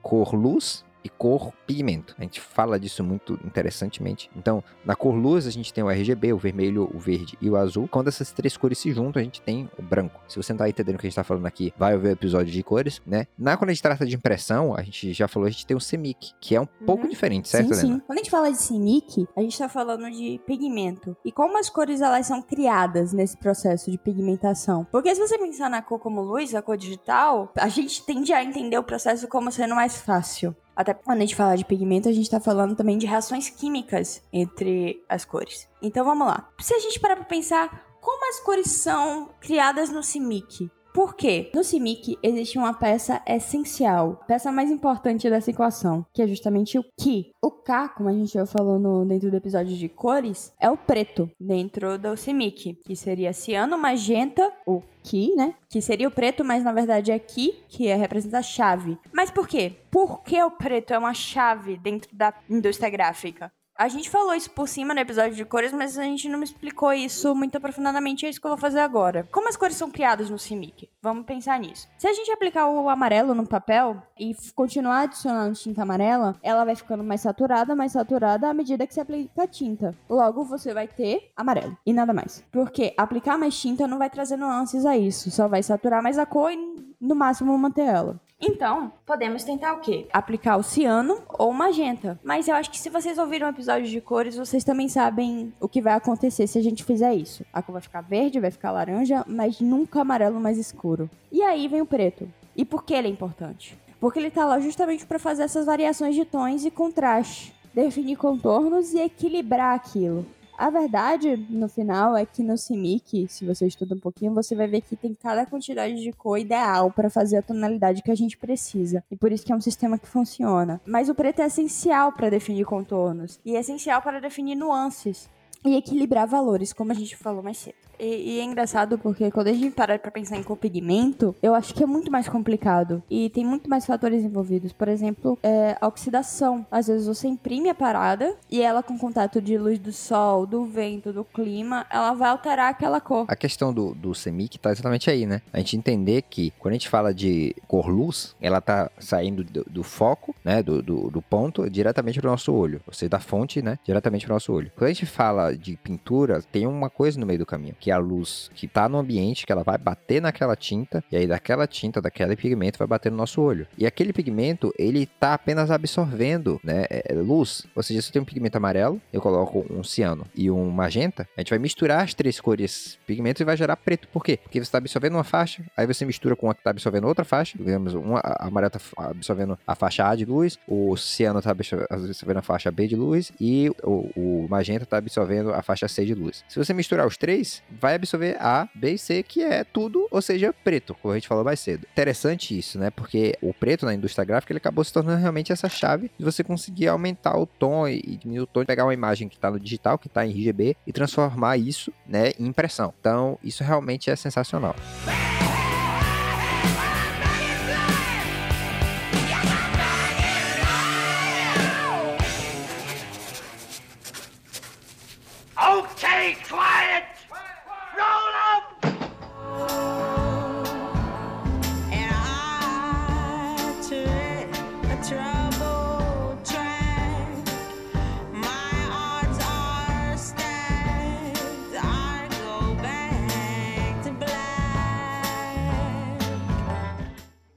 cor luz e cor pigmento. A gente fala disso muito interessantemente. Então, na cor luz a gente tem o RGB, o vermelho, o verde e o azul. Quando essas três cores se juntam, a gente tem o branco. Se você não tá entendendo o que a gente tá falando aqui, vai ver o episódio de cores, né? Na quando a gente trata de impressão, a gente já falou, a gente tem o CMYK, que é um pouco diferente, certo, Uhum. sim, Helena? sim. Quando a gente fala de CMYK, a gente tá falando de pigmento. E como as cores elas são criadas nesse processo de pigmentação. Porque se você pensar na cor como luz, a cor digital, a gente tende a entender o processo como sendo mais fácil. Até quando a gente fala de pigmento, a gente tá falando também de reações químicas entre as cores. Então vamos lá. Se a gente parar pra pensar como as cores são criadas no CMYK, por quê? No CMYK existe uma peça essencial, peça mais importante dessa equação, que é justamente o Ki. O K, como a gente já falou no, dentro do episódio de cores, é o preto dentro do CMYK, que seria ciano, magenta, o Ki, né? Que seria o preto, mas na verdade é Ki, que é, representa a chave. Mas por quê? Por que o preto é uma chave dentro da indústria gráfica? A gente falou isso por cima no episódio de cores, mas a gente não me explicou isso muito aprofundadamente, é isso que eu vou fazer agora. Como as cores são criadas no CMYK? Vamos pensar nisso. Se a gente aplicar o amarelo no papel e continuar adicionando tinta amarela, ela vai ficando mais saturada, mais saturada à medida que você aplica a tinta. Logo, você vai ter amarelo e nada mais. Porque aplicar mais tinta não vai trazer nuances a isso, só vai saturar mais a cor e no máximo manter ela. Então, podemos tentar o quê? Aplicar o ciano ou magenta. Mas eu acho que se vocês ouviram o episódio de cores, vocês também sabem o que vai acontecer se a gente fizer isso. A cor vai ficar verde, vai ficar laranja, mas nunca amarelo mais escuro. E aí vem o preto. E por que ele é importante? Porque ele tá lá justamente para fazer essas variações de tons e contraste, definir contornos e equilibrar aquilo. A verdade, no final, é que no CMYK, se você estuda um pouquinho, você vai ver que tem cada quantidade de cor ideal para fazer a tonalidade que a gente precisa. E por isso que é um sistema que funciona. Mas o preto é essencial para definir contornos e é essencial para definir nuances e equilibrar valores, como a gente falou mais cedo. E, e é engraçado porque quando a gente para pra pensar em copigmento, eu acho que é muito mais complicado. E tem muito mais fatores envolvidos. Por exemplo, é, a oxidação. Às vezes você imprime a parada e ela, com contato de luz do sol, do vento, do clima, ela vai alterar aquela cor. A questão do, do CMYK tá exatamente aí, né? A gente entender que quando a gente fala de cor luz, ela tá saindo do, do foco, né? Do, do, do ponto diretamente pro nosso olho. Ou seja, da fonte, né? Diretamente pro nosso olho. Quando a gente fala de pintura, tem uma coisa no meio do caminho, que é a luz que tá no ambiente, que ela vai bater naquela tinta, e aí daquela tinta, daquele pigmento, vai bater no nosso olho. E aquele pigmento, ele tá apenas absorvendo, né? é, é, luz. Ou seja, se eu tenho um pigmento amarelo, eu coloco um ciano e um magenta, a gente vai misturar as três cores pigmentos e vai gerar preto. Por quê? Porque você está absorvendo uma faixa, aí você mistura com uma que está absorvendo outra faixa, digamos, uma, a amarela tá absorvendo a faixa A de luz, o ciano está absorvendo a faixa B de luz e o, o magenta está absorvendo a faixa C de luz. Se você misturar os três, vai absorver A, B e C, que é tudo, ou seja, preto, como a gente falou mais cedo. Interessante isso, né? Porque o preto na indústria gráfica ele acabou se tornando realmente essa chave de você conseguir aumentar o tom e diminuir o tom, pegar uma imagem que está no digital, que está em RGB, e transformar isso né, em impressão. Então, isso realmente é sensacional.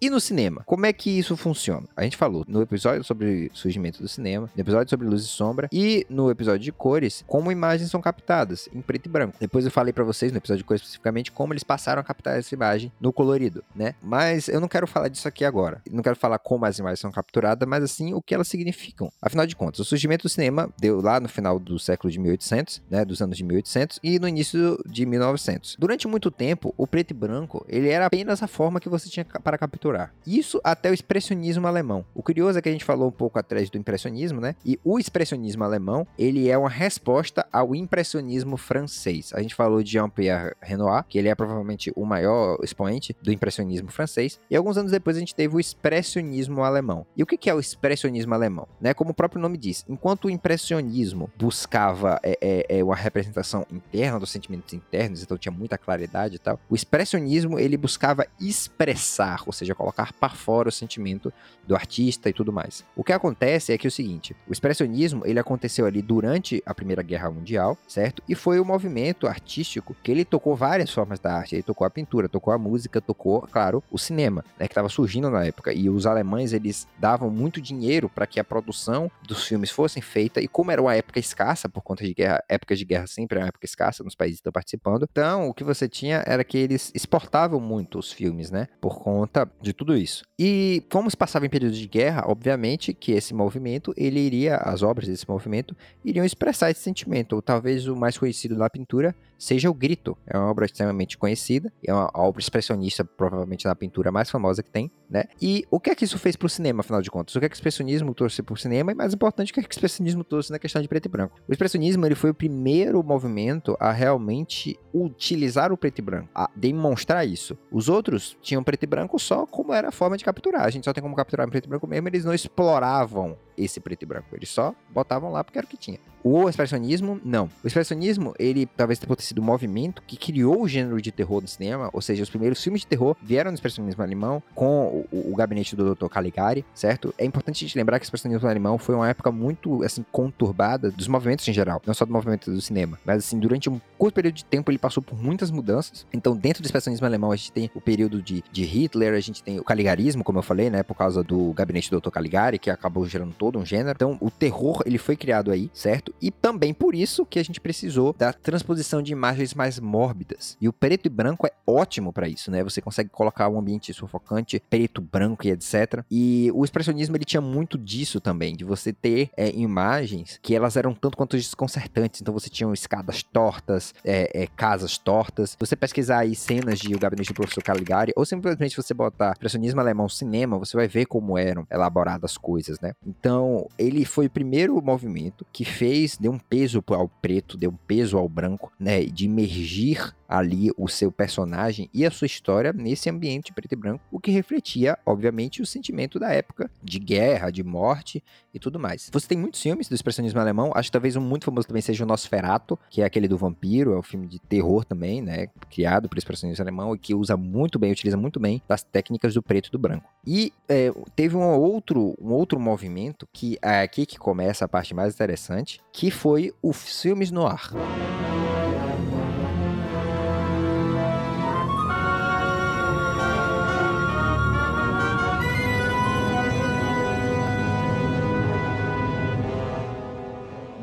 E no cinema, como é que isso funciona? A gente falou no episódio sobre surgimento do cinema, no episódio sobre luz e sombra e no episódio de cores, como imagens são captadas em preto e branco. Depois eu falei pra vocês no episódio de cores especificamente como eles passaram a captar essa imagem no colorido, né? Mas eu não quero falar disso aqui agora. Não quero falar como as imagens são capturadas, mas assim o que elas significam. Afinal de contas, o surgimento do cinema deu lá no final do século de 1800, né, dos anos de 1800 e no início de 1900. Durante muito tempo, o preto e branco, ele era apenas a forma que você tinha para capturar. Isso até o expressionismo alemão. O curioso é que a gente falou um pouco atrás do impressionismo, né? E o expressionismo alemão, ele é uma resposta ao impressionismo francês. A gente falou de Jean-Pierre Renoir, que ele é provavelmente o maior expoente do impressionismo francês, e alguns anos depois a gente teve o expressionismo alemão. E o que que é o expressionismo alemão? Né? Como o próprio nome diz, enquanto o impressionismo buscava é, é, é, uma representação interna dos sentimentos internos, então tinha muita claridade e tal, o expressionismo ele buscava expressar, ou seja, colocar para fora o sentimento do artista e tudo mais. O que acontece é que é o seguinte, o expressionismo ele aconteceu ali durante a Primeira Guerra Mundial, certo? E foi o movimento artístico que ele tocou várias formas da arte. Ele tocou a pintura, tocou a música, tocou, claro, o cinema, né, que estava surgindo na época. E os alemães eles davam muito dinheiro para que a produção dos filmes fossem feita. E como era uma época escassa por conta de guerra, épocas de guerra sempre é uma época escassa nos países que estão participando. Então, o que você tinha era que eles exportavam muito os filmes, né, por conta de tudo isso. E como se passava em período de guerra, obviamente que esse movimento, ele iria, as obras desse movimento, iriam expressar esse sentimento. Ou talvez o mais conhecido na pintura seja o Grito. É uma obra extremamente conhecida, é uma obra expressionista, provavelmente na pintura mais famosa que tem, né? E o que é que isso fez pro cinema, afinal de contas? O que é que o expressionismo trouxe pro cinema? E mais importante, o que é que o expressionismo trouxe na questão de preto e branco? O expressionismo, ele foi o primeiro movimento a realmente utilizar o preto e branco, a demonstrar isso. Os outros tinham preto e branco só como era a forma de capturar. A gente só tem como capturar em preto e branco mesmo, eles não exploravam esse preto e branco. Eles só botavam lá porque era o que tinha. O expressionismo, não. O expressionismo, ele talvez tenha sido o movimento que criou o gênero de terror no cinema, ou seja, os primeiros filmes de terror vieram do expressionismo alemão com o, o gabinete do Dr. Caligari, certo? É importante a gente lembrar que o expressionismo alemão foi uma época muito, assim, conturbada dos movimentos em geral, não só do movimento do cinema, mas, assim, durante um curto período de tempo ele passou por muitas mudanças. Então, dentro do expressionismo alemão, a gente tem o período de, de Hitler, a gente tem o caligarismo, como eu falei, né, por causa do gabinete do Dr. Caligari, que acabou gerando todo um gênero. Então, o terror, ele foi criado aí, certo? E também por isso que a gente precisou da transposição de imagens mais mórbidas. E o preto e branco é ótimo para isso, né? Você consegue colocar um ambiente sufocante, preto, branco e etc. E o expressionismo, ele tinha muito disso também, de você ter é, imagens que elas eram tanto quanto desconcertantes. Então, você tinha escadas tortas, é, é, casas tortas. Você pesquisar aí cenas de O Gabinete do Professor Caligari, ou simplesmente você botar expressionismo alemão cinema, você vai ver como eram elaboradas as coisas, né? Então, ele foi o primeiro movimento que fez, deu um peso ao preto, deu um peso ao branco, né? De emergir ali o seu personagem e a sua história nesse ambiente preto e branco, o que refletia, obviamente, o sentimento da época de guerra, de morte e tudo mais. Você tem muitos filmes do expressionismo alemão, acho que talvez um muito famoso também seja o Nosferatu, que é aquele do vampiro, é um filme de terror também, né, criado por expressionismo alemão e que usa muito bem, utiliza muito bem das técnicas do preto e do branco. E é, teve um outro, um outro movimento que é aqui que começa a parte mais interessante, que foi os filmes no ar.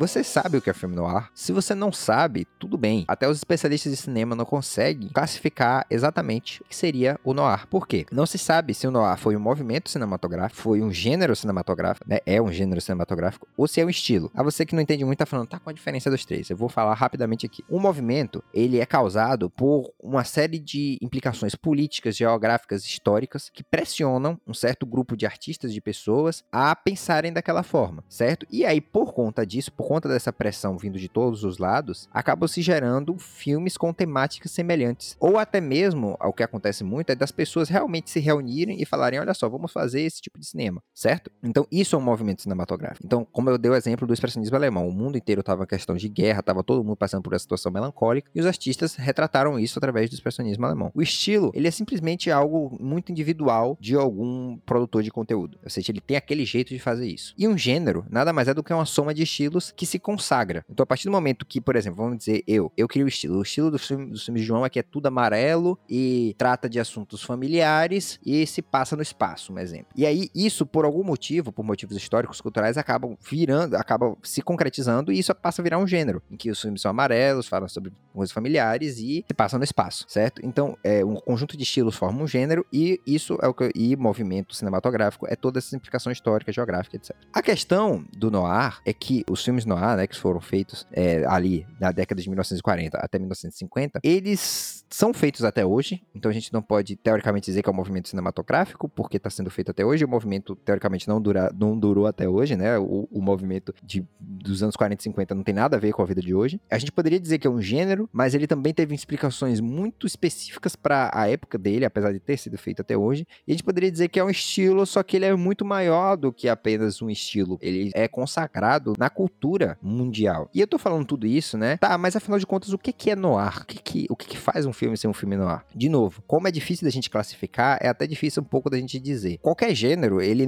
Você sabe o que é filme no ar? Se você não sabe, tudo bem. Até os especialistas de cinema não conseguem classificar exatamente o que seria o noir. Por quê? Não se sabe se o noir foi um movimento cinematográfico, foi um gênero cinematográfico, né? É um gênero cinematográfico, ou se é um estilo. A você que não entende muito tá falando, tá com a diferença dos três. Eu vou falar rapidamente aqui. Um movimento, ele é causado por uma série de implicações políticas, geográficas, históricas que pressionam um certo grupo de artistas, de pessoas a pensarem daquela forma, certo? E aí, por conta disso, por conta dessa pressão vindo de todos os lados, acabam se gerando filmes com temáticas semelhantes. Ou até mesmo, o que acontece muito é das pessoas realmente se reunirem e falarem: olha só, vamos fazer esse tipo de cinema, certo? Então, isso é um movimento cinematográfico. Então, como eu dei o exemplo do expressionismo alemão, o mundo inteiro estava em questão de guerra, estava todo mundo passando por essa situação melancólica, e os artistas retrataram isso através do expressionismo alemão. O estilo, ele é simplesmente algo muito individual de algum produtor de conteúdo. Ou seja, ele tem aquele jeito de fazer isso. E um gênero nada mais é do que uma soma de estilos que se consagra. Então, a partir do momento que, por exemplo, vamos dizer, eu, eu crio o estilo. O estilo do filme, dos filmes de João é que é tudo amarelo e trata de assuntos familiares e se passa no espaço, um exemplo. E aí, isso, por algum motivo, por motivos históricos, culturais, acabam virando, acabam se concretizando e isso passa a virar um gênero, em que os filmes são amarelos, falam sobre coisas familiares e se passam no espaço, certo? Então, é, um conjunto de estilos forma um gênero e isso é o que e movimento cinematográfico é toda essa implicação histórica, geográfica, etc. A questão do noir é que os filmes noir, né, que foram feitos é, ali na década de 1940 até 1950, eles são feitos até hoje, então a gente não pode teoricamente dizer que é um movimento cinematográfico, porque está sendo feito até hoje, o movimento teoricamente não, dura, não durou até hoje, né, o, o movimento de, dos anos 40 e 50 não tem nada a ver com a vida de hoje. A gente poderia dizer que é um gênero, mas ele também teve explicações muito específicas para a época dele, apesar de ter sido feito até hoje, e a gente poderia dizer que é um estilo, só que ele é muito maior do que apenas um estilo. Ele é consagrado na cultura mundial. E eu tô falando tudo isso, né? Tá, mas afinal de contas, o que que é noir? O que que, o que, que faz um filme ser um filme noir? De novo, como é difícil da gente classificar, é até difícil um pouco da gente dizer. Qualquer gênero, ele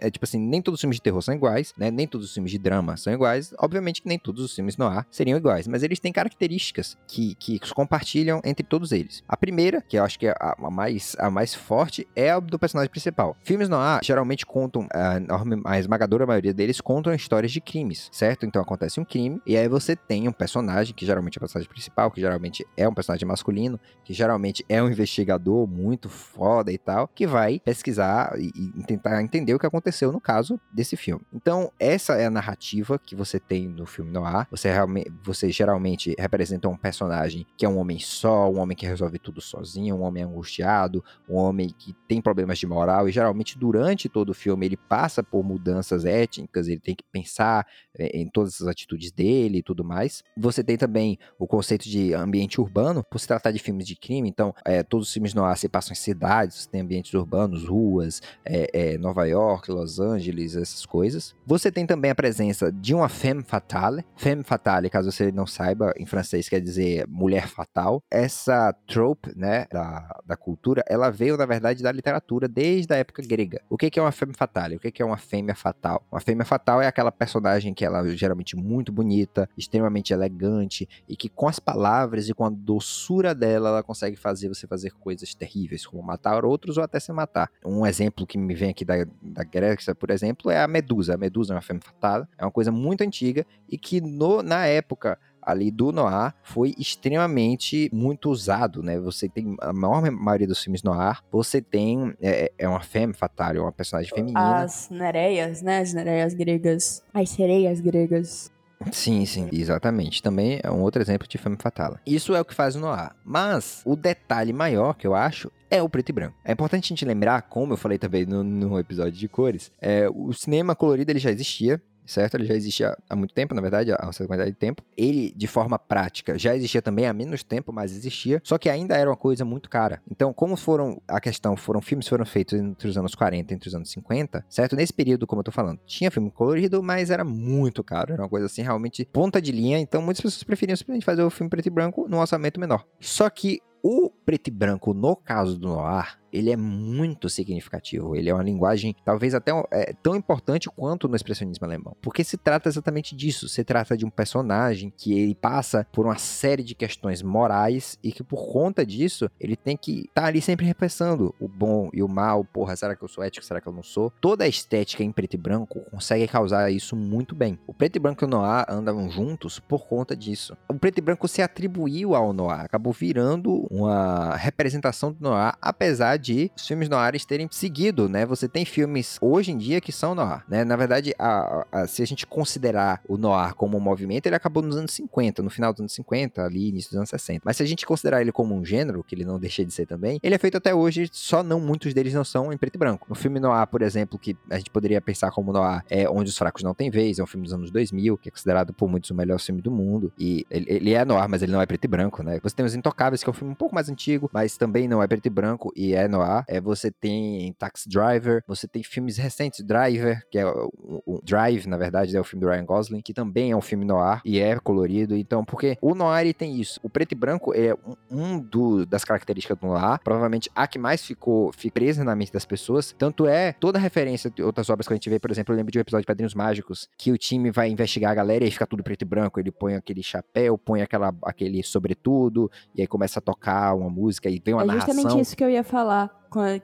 é tipo assim, nem todos os filmes de terror são iguais, né? Nem todos os filmes de drama são iguais. Obviamente que nem todos os filmes noir seriam iguais, mas eles têm características que, que compartilham entre todos eles. A primeira, que eu acho que é a, a mais, a mais forte, é a do personagem principal. Filmes noir geralmente contam, a, enorme- a esmagadora maioria deles contam histórias de crimes, certo? Então acontece um crime, e aí você tem um personagem, que geralmente é o personagem principal, que geralmente é um personagem masculino, que geralmente é um investigador muito foda e tal, que vai pesquisar e, e tentar entender o que aconteceu no caso desse filme. Então, essa é a narrativa que você tem no filme noir. Você, realmente, você geralmente representa um personagem que é um homem só, um homem que resolve tudo sozinho, um homem angustiado, um homem que tem problemas de moral, e geralmente durante todo o filme ele passa por mudanças étnicas, ele tem que pensar em todas as atitudes dele e tudo mais. Você tem também o conceito de ambiente urbano, por se tratar de filmes de crime, então é, todos os filmes noir se passam em cidades, tem ambientes urbanos, ruas, é, é, Nova York, Los Angeles, essas coisas. Você tem também a presença de uma femme fatale. Femme fatale, caso você não saiba, em francês quer dizer mulher fatal. Essa trope, né, da, da cultura, ela veio, na verdade, da literatura desde a época grega. O que é uma femme fatale? O que que é uma fêmea fatal? Uma fêmea fatal é aquela personagem que ela é geralmente muito bonita, extremamente elegante, e que com as palavras e com a doçura dela, ela consegue fazer você fazer coisas terríveis, como matar outros ou até se matar. Um exemplo que me vem aqui da, da Grécia, por exemplo, é a Medusa. A Medusa é uma femme fatale, é uma coisa muito antiga e que no, na época ali do noir foi extremamente muito usado, né? Você tem a maior maioria dos filmes noir, você tem é, é uma femme fatale, é uma personagem feminina. As nereias, né? As nereias gregas. As sereias gregas. Sim, sim, exatamente. Também é um outro exemplo de femme fatale. Isso é o que faz o noir. Mas o detalhe maior que eu acho é o preto e branco. É importante a gente lembrar, como eu falei também no, no episódio de cores, é, o cinema colorido ele já existia, certo? Ele já existia há muito tempo, na verdade, há uma certa quantidade de tempo. Ele, de forma prática, já existia também há menos tempo, mas existia, só que ainda era uma coisa muito cara. Então, como foram, a questão, foram filmes foram feitos entre os anos 40 e entre os anos 50, certo? Nesse período, como eu tô falando, tinha filme colorido, mas era muito caro, era uma coisa assim, realmente ponta de linha, então muitas pessoas preferiam simplesmente fazer o filme preto e branco num orçamento menor. Só que o preto e branco, no caso do noir, ele é muito significativo. Ele é uma linguagem, talvez até é, tão importante quanto no expressionismo alemão. Porque se trata exatamente disso. Se trata de um personagem que ele passa por uma série de questões morais e que por conta disso, ele tem que estar tá ali sempre repensando o bom e o mal. Porra, será que eu sou ético? Será que eu não sou? Toda a estética em preto e branco consegue causar isso muito bem. O preto e branco e o noir andam juntos por conta disso. O preto e branco se atribuiu ao noir, acabou virando uma representação do noir, apesar de os filmes noirs terem seguido, né? Você tem filmes hoje em dia que são noir, né? Na verdade, a, a, se a gente considerar o noir como um movimento, ele acabou nos anos 50, no final dos anos 50, ali, início dos anos 60. Mas se a gente considerar ele como um gênero, que ele não deixa de ser também, ele é feito até hoje, só não muitos deles não são em preto e branco. No filme noir, por exemplo, que a gente poderia pensar como noir, é Onde os Fracos Não Têm Vez, é um filme dos anos 2000, que é considerado por muitos o melhor filme do mundo, e ele, ele é noir, mas ele não é preto e branco, né? Você tem Os Intocáveis, que é um filme um pouco mais antigo, mas também não é preto e branco, e é é noir. É, você tem Taxi Driver, você tem filmes recentes, Driver, que é o, o Drive, na verdade, é o filme do Ryan Gosling, que também é um filme noir e é colorido. Então, porque o noir ele tem isso. O preto e branco é um, um do- das características do noir, provavelmente a que mais ficou fi- presa na mente das pessoas. Tanto é toda referência de outras obras que a gente vê, por exemplo, eu lembro de um episódio de Padrinhos Mágicos, que o time vai investigar a galera e aí fica tudo preto e branco. Ele põe aquele chapéu, põe aquela, aquele sobretudo, e aí começa a tocar uma música e vem uma é narração. justamente isso que eu ia falar.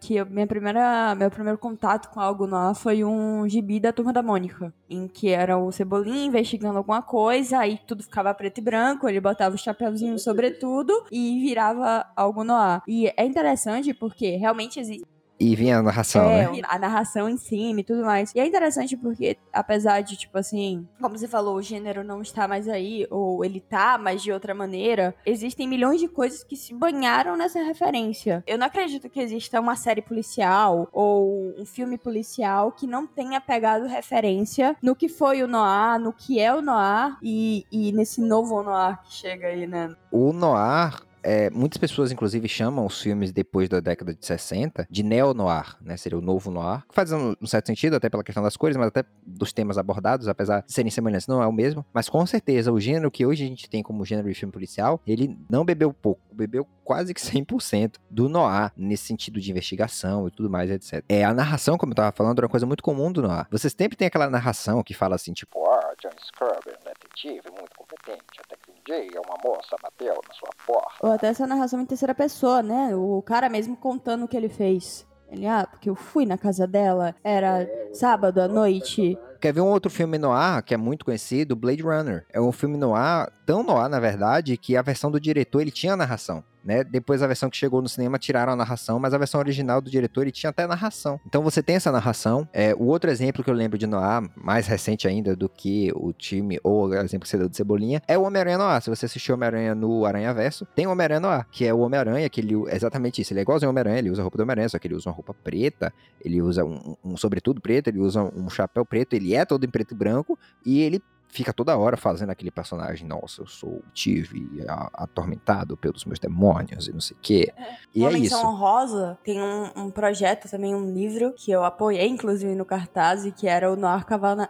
Que eu- minha primeira, meu primeiro contato com algo noir foi um gibi da Turma da Mônica. Em que era o Cebolinha investigando alguma coisa, aí tudo ficava preto e branco, ele botava o chapéuzinho sobre tudo e virava algo noir. E é interessante porque realmente existe E vinha a narração, é, né? a narração em cima e tudo mais. E é interessante porque, apesar de, tipo assim, como você falou, o gênero não está mais aí, ou ele tá, mas de outra maneira, existem milhões de coisas que se banharam nessa referência. Eu não acredito que exista uma série policial ou um filme policial que não tenha pegado referência no que foi o Noir, no que é o Noir e, e nesse novo Noir que chega aí, né? O noir, é, muitas pessoas, inclusive, chamam os filmes depois da década de 60 de neo-noir, né? Seria o novo noir. Que faz um, um certo sentido, até pela questão das cores, mas até dos temas abordados, apesar de serem semelhantes, não é o mesmo. Mas com certeza, o gênero que hoje a gente tem como gênero de filme policial, ele não bebeu pouco, bebeu quase que 100% do noir, nesse sentido de investigação e tudo mais, etc. É, a narração, como eu tava falando, era uma coisa muito comum do noir. Você sempre tem aquela narração que fala assim, tipo, Ah, John Scrubber, um detetive muito competente, até que um dia uma moça bateu na sua porta. Ou até essa narração em terceira pessoa, né? O cara mesmo contando o que ele fez. Ele, ah, porque eu fui na casa dela, era sábado à noite. Quer ver um outro filme noir que é muito conhecido? Blade Runner. É um filme noir, tão noir, na verdade, que a versão do diretor ele tinha narração. Né? Depois a versão que chegou no cinema tiraram a narração, mas a versão original do diretor ele tinha até narração. Então você tem essa narração. É, o outro exemplo que eu lembro de Noir, mais recente ainda do que o time, ou o exemplo que você deu de Cebolinha, é o Homem-Aranha Noir. Se você assistiu Homem-Aranha no Aranha Verso, tem o Homem-Aranha Noir, que é o Homem-Aranha, que ele é exatamente isso. Ele é igualzinho ao Homem-Aranha, ele usa a roupa do Homem-Aranha, só que ele usa uma roupa preta, ele usa um, um sobretudo preto, ele usa um chapéu preto, ele é todo em preto e branco, e ele fica toda hora fazendo aquele personagem, nossa, eu sou tive atormentado pelos meus demônios e não sei o quê. E Uma é menção isso. honrosa, tem um, um projeto também, um livro, que eu apoiei, inclusive, no cartaz, e que era o Noir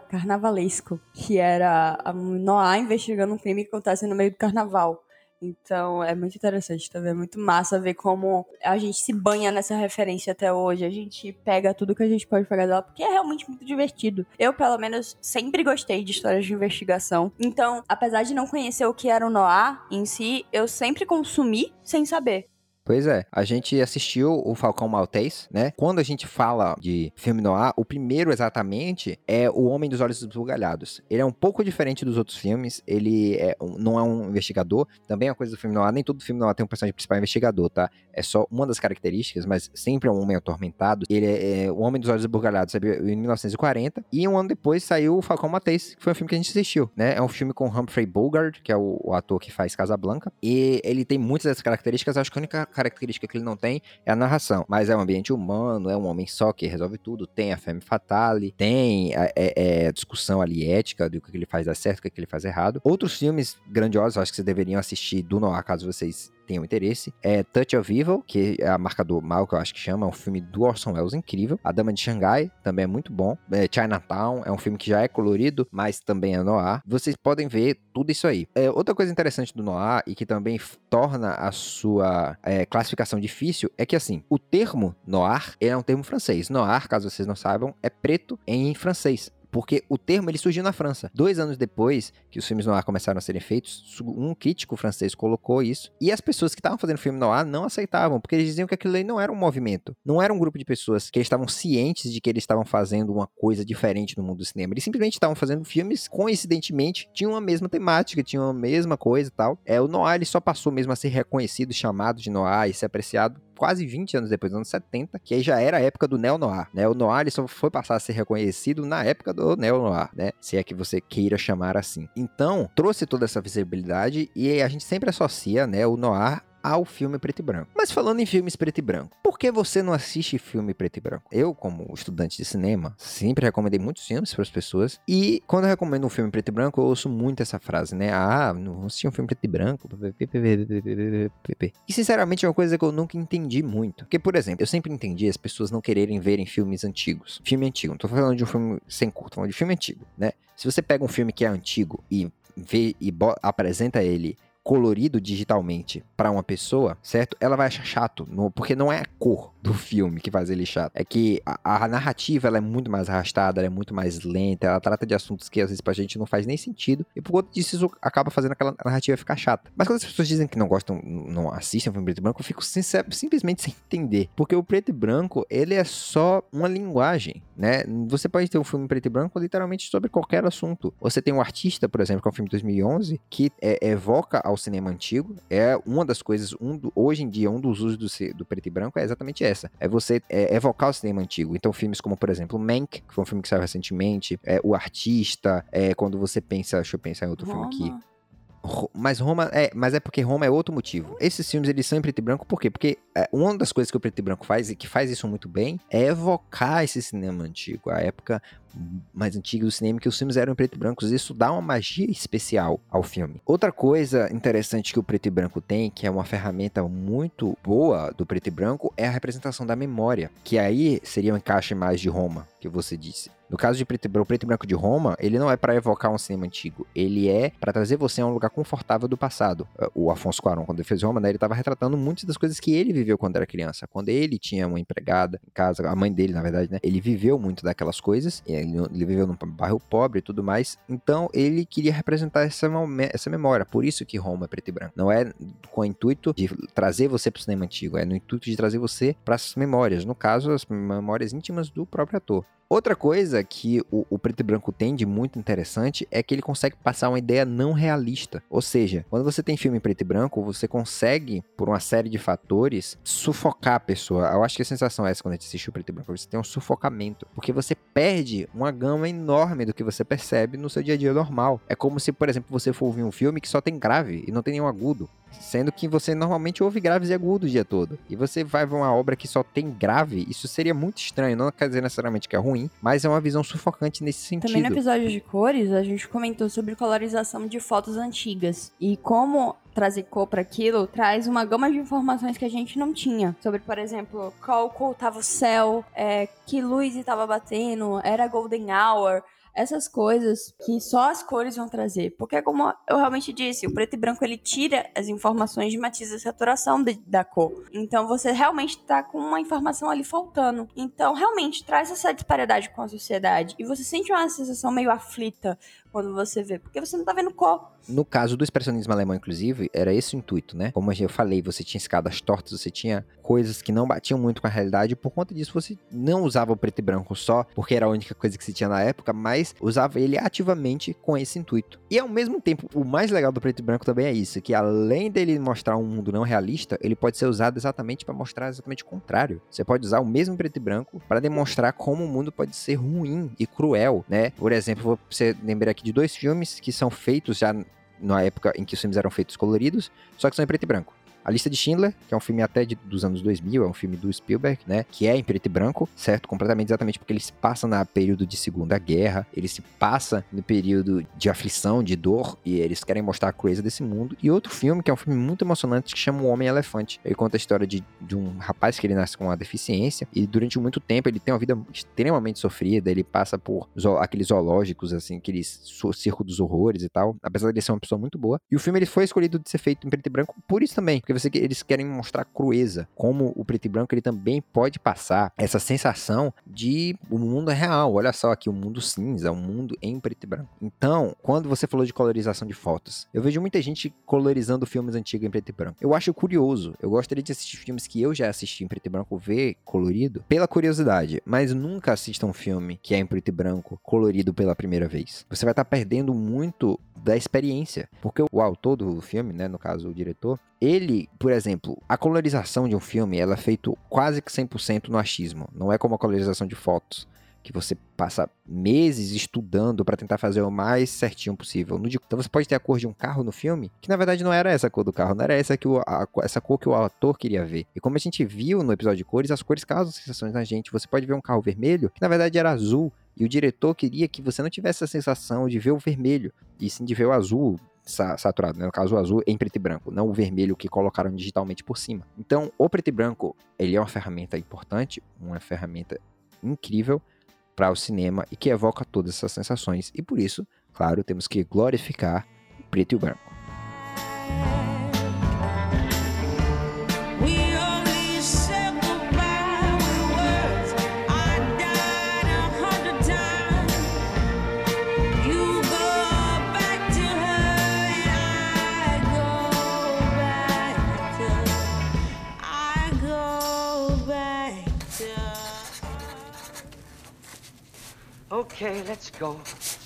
Carnavalesco, que era a- um Noir investigando um crime que acontece no meio do carnaval. Então é muito interessante também, é muito massa ver como a gente se banha nessa referência até hoje. A gente pega tudo que a gente pode pegar dela, porque é realmente muito divertido. Eu, pelo menos, sempre gostei de histórias de investigação. Então, apesar de não conhecer o que era o Noir em si, eu sempre consumi sem saber. Pois é, a gente assistiu o Falcão Maltês, né? Quando a gente fala de filme noir, o primeiro exatamente é O Homem dos Olhos Esbugalhados. Ele é um pouco diferente dos outros filmes, ele é não é um investigador, também é uma coisa do filme noir, nem todo filme noir tem um personagem principal investigador, tá? É só uma das características, mas sempre é um homem atormentado. Ele é, é O Homem dos Olhos Esbugalhados, saiu em 1940, e um ano depois saiu o Falcão Maltês, que foi um filme que a gente assistiu, né? É um filme com Humphrey Bogart, que é o, o ator que faz Casablanca, e ele tem muitas dessas características, acho que a única característica que ele não tem é a narração. Mas é um ambiente humano, é um homem só que resolve tudo. Tem a femme fatale, tem a, é- é discussão ali ética do que ele faz dar certo, o que ele faz errado. Outros filmes grandiosos, acho que vocês deveriam assistir do Noir, caso vocês tenham interesse. É Touch of Evil, que é a marca do mal, que eu acho que chama. É um filme do Orson Welles incrível. A Dama de Xangai, também é muito bom. É Chinatown, é um filme que já é colorido, mas também é noir. Vocês podem ver tudo isso aí. É, outra coisa interessante do noir, e que também torna a sua é, classificação difícil, é que assim, o termo noir ele é um termo francês. Noir, caso vocês não saibam, é preto em francês. Porque o termo ele surgiu na França. Dois anos depois que os filmes noir começaram a serem feitos, um crítico francês colocou isso. E as pessoas que estavam fazendo filme noir não aceitavam, porque eles diziam que aquilo aí não era um movimento. Não era um grupo de pessoas que estavam cientes de que eles estavam fazendo uma coisa diferente no mundo do cinema. Eles simplesmente estavam fazendo filmes, coincidentemente, tinham a mesma temática, tinham a mesma coisa e tal. É, o noir ele só passou mesmo a ser reconhecido, chamado de noir e ser apreciado quase 20 anos depois, nos anos 70, que aí já era a época do neo-noir, né? O noir ele só foi passar a ser reconhecido na época do neo-noir, né? Se é que você queira chamar assim. Então, trouxe toda essa visibilidade e a gente sempre associa, né, o noir ao filme preto e branco. Mas falando em filmes preto e branco, por que você não assiste filme preto e branco? Eu, como estudante de cinema, sempre recomendei muitos filmes para as pessoas. E quando eu recomendo um filme preto e branco, eu ouço muito essa frase, né? Ah, não assisti um filme preto e branco. E sinceramente é uma coisa que eu nunca entendi muito. Porque, por exemplo, eu sempre entendi as pessoas não quererem verem filmes antigos. Filme antigo, não tô falando de um filme sem curto, tô falando de filme antigo, né? Se você pega um filme que é antigo e vê e apresenta ele colorido digitalmente para uma pessoa, certo? Ela vai achar chato, porque não é a cor do filme que faz ele chato. É que a, a narrativa ela é muito mais arrastada, ela é muito mais lenta, ela trata de assuntos que às vezes pra gente não faz nem sentido, e por conta disso isso acaba fazendo aquela narrativa ficar chata. Mas quando as pessoas dizem que não gostam, não assistem filme preto e branco, eu fico simplesmente sem entender. Porque o preto e branco, ele é só uma linguagem, né? Você pode ter um filme preto e branco literalmente sobre qualquer assunto. Você tem um artista, por exemplo, que é um filme de 2011, que é, evoca ao cinema antigo. É uma das coisas, um do- hoje em dia, um dos usos do, do preto e branco é exatamente essa. É você é, evocar o cinema antigo. Então, filmes como, por exemplo, Mank, que foi um filme que saiu recentemente, é, O Artista, é, quando você pensa, deixa eu pensar em outro filme aqui. Roma. Mas Roma é, mas é porque Roma é outro motivo. Esses filmes eles são em preto e branco por quê? Porque é, uma das coisas que o preto e branco faz e que faz isso muito bem é evocar esse cinema antigo, a época mais antiga do cinema que os filmes eram em preto e branco. Isso dá uma magia especial ao filme. Outra coisa interessante que o preto e branco tem, que é uma ferramenta muito boa do preto e branco, é a representação da memória, que aí seria um encaixe mais de Roma, que você disse. No caso de preto e branco, o preto e branco de Roma, ele não é para evocar um cinema antigo, ele é para trazer você a um lugar confortável do passado. O Afonso Cuarón, quando ele fez Roma, né, ele estava retratando muitas das coisas que ele viveu quando era criança. Quando ele tinha uma empregada em casa, a mãe dele, na verdade, né, ele viveu muito daquelas coisas, ele, viveu num bairro pobre e tudo mais, então ele queria representar essa, essa memória. Por isso que Roma é preto e branco. Não é com o intuito de trazer você para o cinema antigo, é no intuito de trazer você para as memórias, no caso, as memórias íntimas do próprio ator. Outra coisa que o, o preto e branco tem de muito interessante é que ele consegue passar uma ideia não realista. Ou seja, quando você tem filme em preto e branco, você consegue, por uma série de fatores, sufocar a pessoa. Eu acho que a sensação é essa quando a gente assiste o preto e branco. Você tem um sufocamento. Porque você perde uma gama enorme do que você percebe no seu dia a dia normal. É como se, por exemplo, você for ouvir um filme que só tem grave e não tem nenhum agudo. Sendo que você normalmente ouve graves e agudos o dia todo. E você vai ver uma obra que só tem grave, isso seria muito estranho. Não quer dizer necessariamente que é ruim, mas é uma visão sufocante nesse sentido. Também no episódio de cores, a gente comentou sobre colorização de fotos antigas. E como trazer cor para aquilo traz uma gama de informações que a gente não tinha. Sobre, por exemplo, qual cor tava o céu, é, que luz estava batendo, era golden hour. Essas coisas que só as cores vão trazer. Porque, como eu realmente disse, o preto e branco ele tira as informações de matiz e saturação de- da cor. Então você realmente tá com uma informação ali faltando. Então, realmente traz essa disparidade com a sociedade. E você sente uma sensação meio aflita quando você vê, porque você não tá vendo cor. No caso do expressionismo alemão, inclusive, era esse o intuito, né? Como eu falei, você tinha escadas tortas, você tinha coisas que não batiam muito com a realidade, e por conta disso você não usava o preto e branco só, porque era a única coisa que se tinha na época, mas usava ele ativamente com esse intuito. E ao mesmo tempo, o mais legal do preto e branco também é isso, que além dele mostrar um mundo não realista, ele pode ser usado exatamente para mostrar exatamente o contrário. Você pode usar o mesmo preto e branco para demonstrar como o mundo pode ser ruim e cruel, né? Por exemplo, você lembrar aqui de dois filmes que são feitos já na época em que os filmes eram feitos coloridos, só que são em preto e branco. A Lista de Schindler, que é um filme até de- dos anos 2000, é um filme do Spielberg, né? Que é em preto e branco, certo? Completamente exatamente porque ele se passa no período de Segunda Guerra, ele se passa no período de aflição, de dor, e eles querem mostrar a crueza desse mundo. E outro filme, que é um filme muito emocionante, que chama O Homem Elefante. Ele conta a história de, de um rapaz que ele nasce com uma deficiência, e durante muito tempo ele tem uma vida extremamente sofrida, ele passa por zo- aqueles zoológicos, assim, aqueles circo dos horrores e tal, apesar de ele ser uma pessoa muito boa. E o filme ele foi escolhido de ser feito em preto e branco por isso também, porque você, eles querem mostrar crueza, como o preto e branco ele também pode passar essa sensação de o mundo é real. Olha só aqui, o mundo cinza, o mundo em preto e branco. Então, quando você falou de colorização de fotos, eu vejo muita gente colorizando filmes antigos em preto e branco. Eu acho curioso. Eu gostaria de assistir filmes que eu já assisti em preto e branco, ver colorido, pela curiosidade, mas nunca assista um filme que é em preto e branco, colorido pela primeira vez. Você vai estar perdendo muito da experiência, porque o autor do filme, né, no caso o diretor, ele, por exemplo, a colorização de um filme, ela é feita quase que 100% no achismo. Não é como a colorização de fotos. que você passa meses estudando pra tentar fazer o mais certinho possível. Então você pode ter a cor de um carro no filme, que na verdade não era essa cor do carro, não era essa, que o, a- essa cor que o ator queria ver. E como a gente viu no episódio de cores, as cores causam sensações na gente. Você pode ver um carro vermelho, que na verdade era azul, e o diretor queria que você não tivesse a sensação de ver o vermelho, e sim de ver o azul sa- saturado, né? no caso o azul em preto e branco, não o vermelho que colocaram digitalmente por cima. Então, o preto e branco, ele é uma ferramenta importante, uma ferramenta incrível para o cinema e que evoca todas essas sensações. E por isso, claro, temos que glorificar preto e branco. Let's go.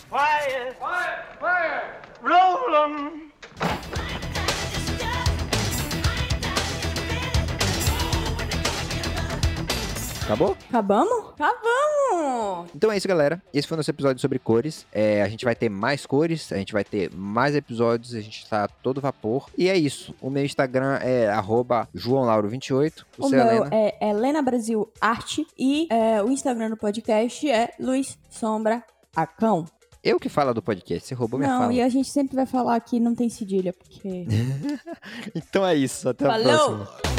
Quiet. Quiet. Quiet. Roll 'em. Acabou? Acabamos? Acabamos! Então é isso, galera. Esse foi o nosso episódio sobre cores. É, a gente vai ter mais cores, a gente vai ter mais episódios, a gente tá a todo vapor. E é isso. O meu Instagram é arroba joãolauro28. O Você, meu Helena? é Helena Brasil Arte e é, o Instagram do podcast é Luiz Sombra Acão. Eu que falo do podcast, você roubou minha Não, fala. e a gente sempre vai falar que não tem cedilha, porque. Então é isso, até a Falou! próxima.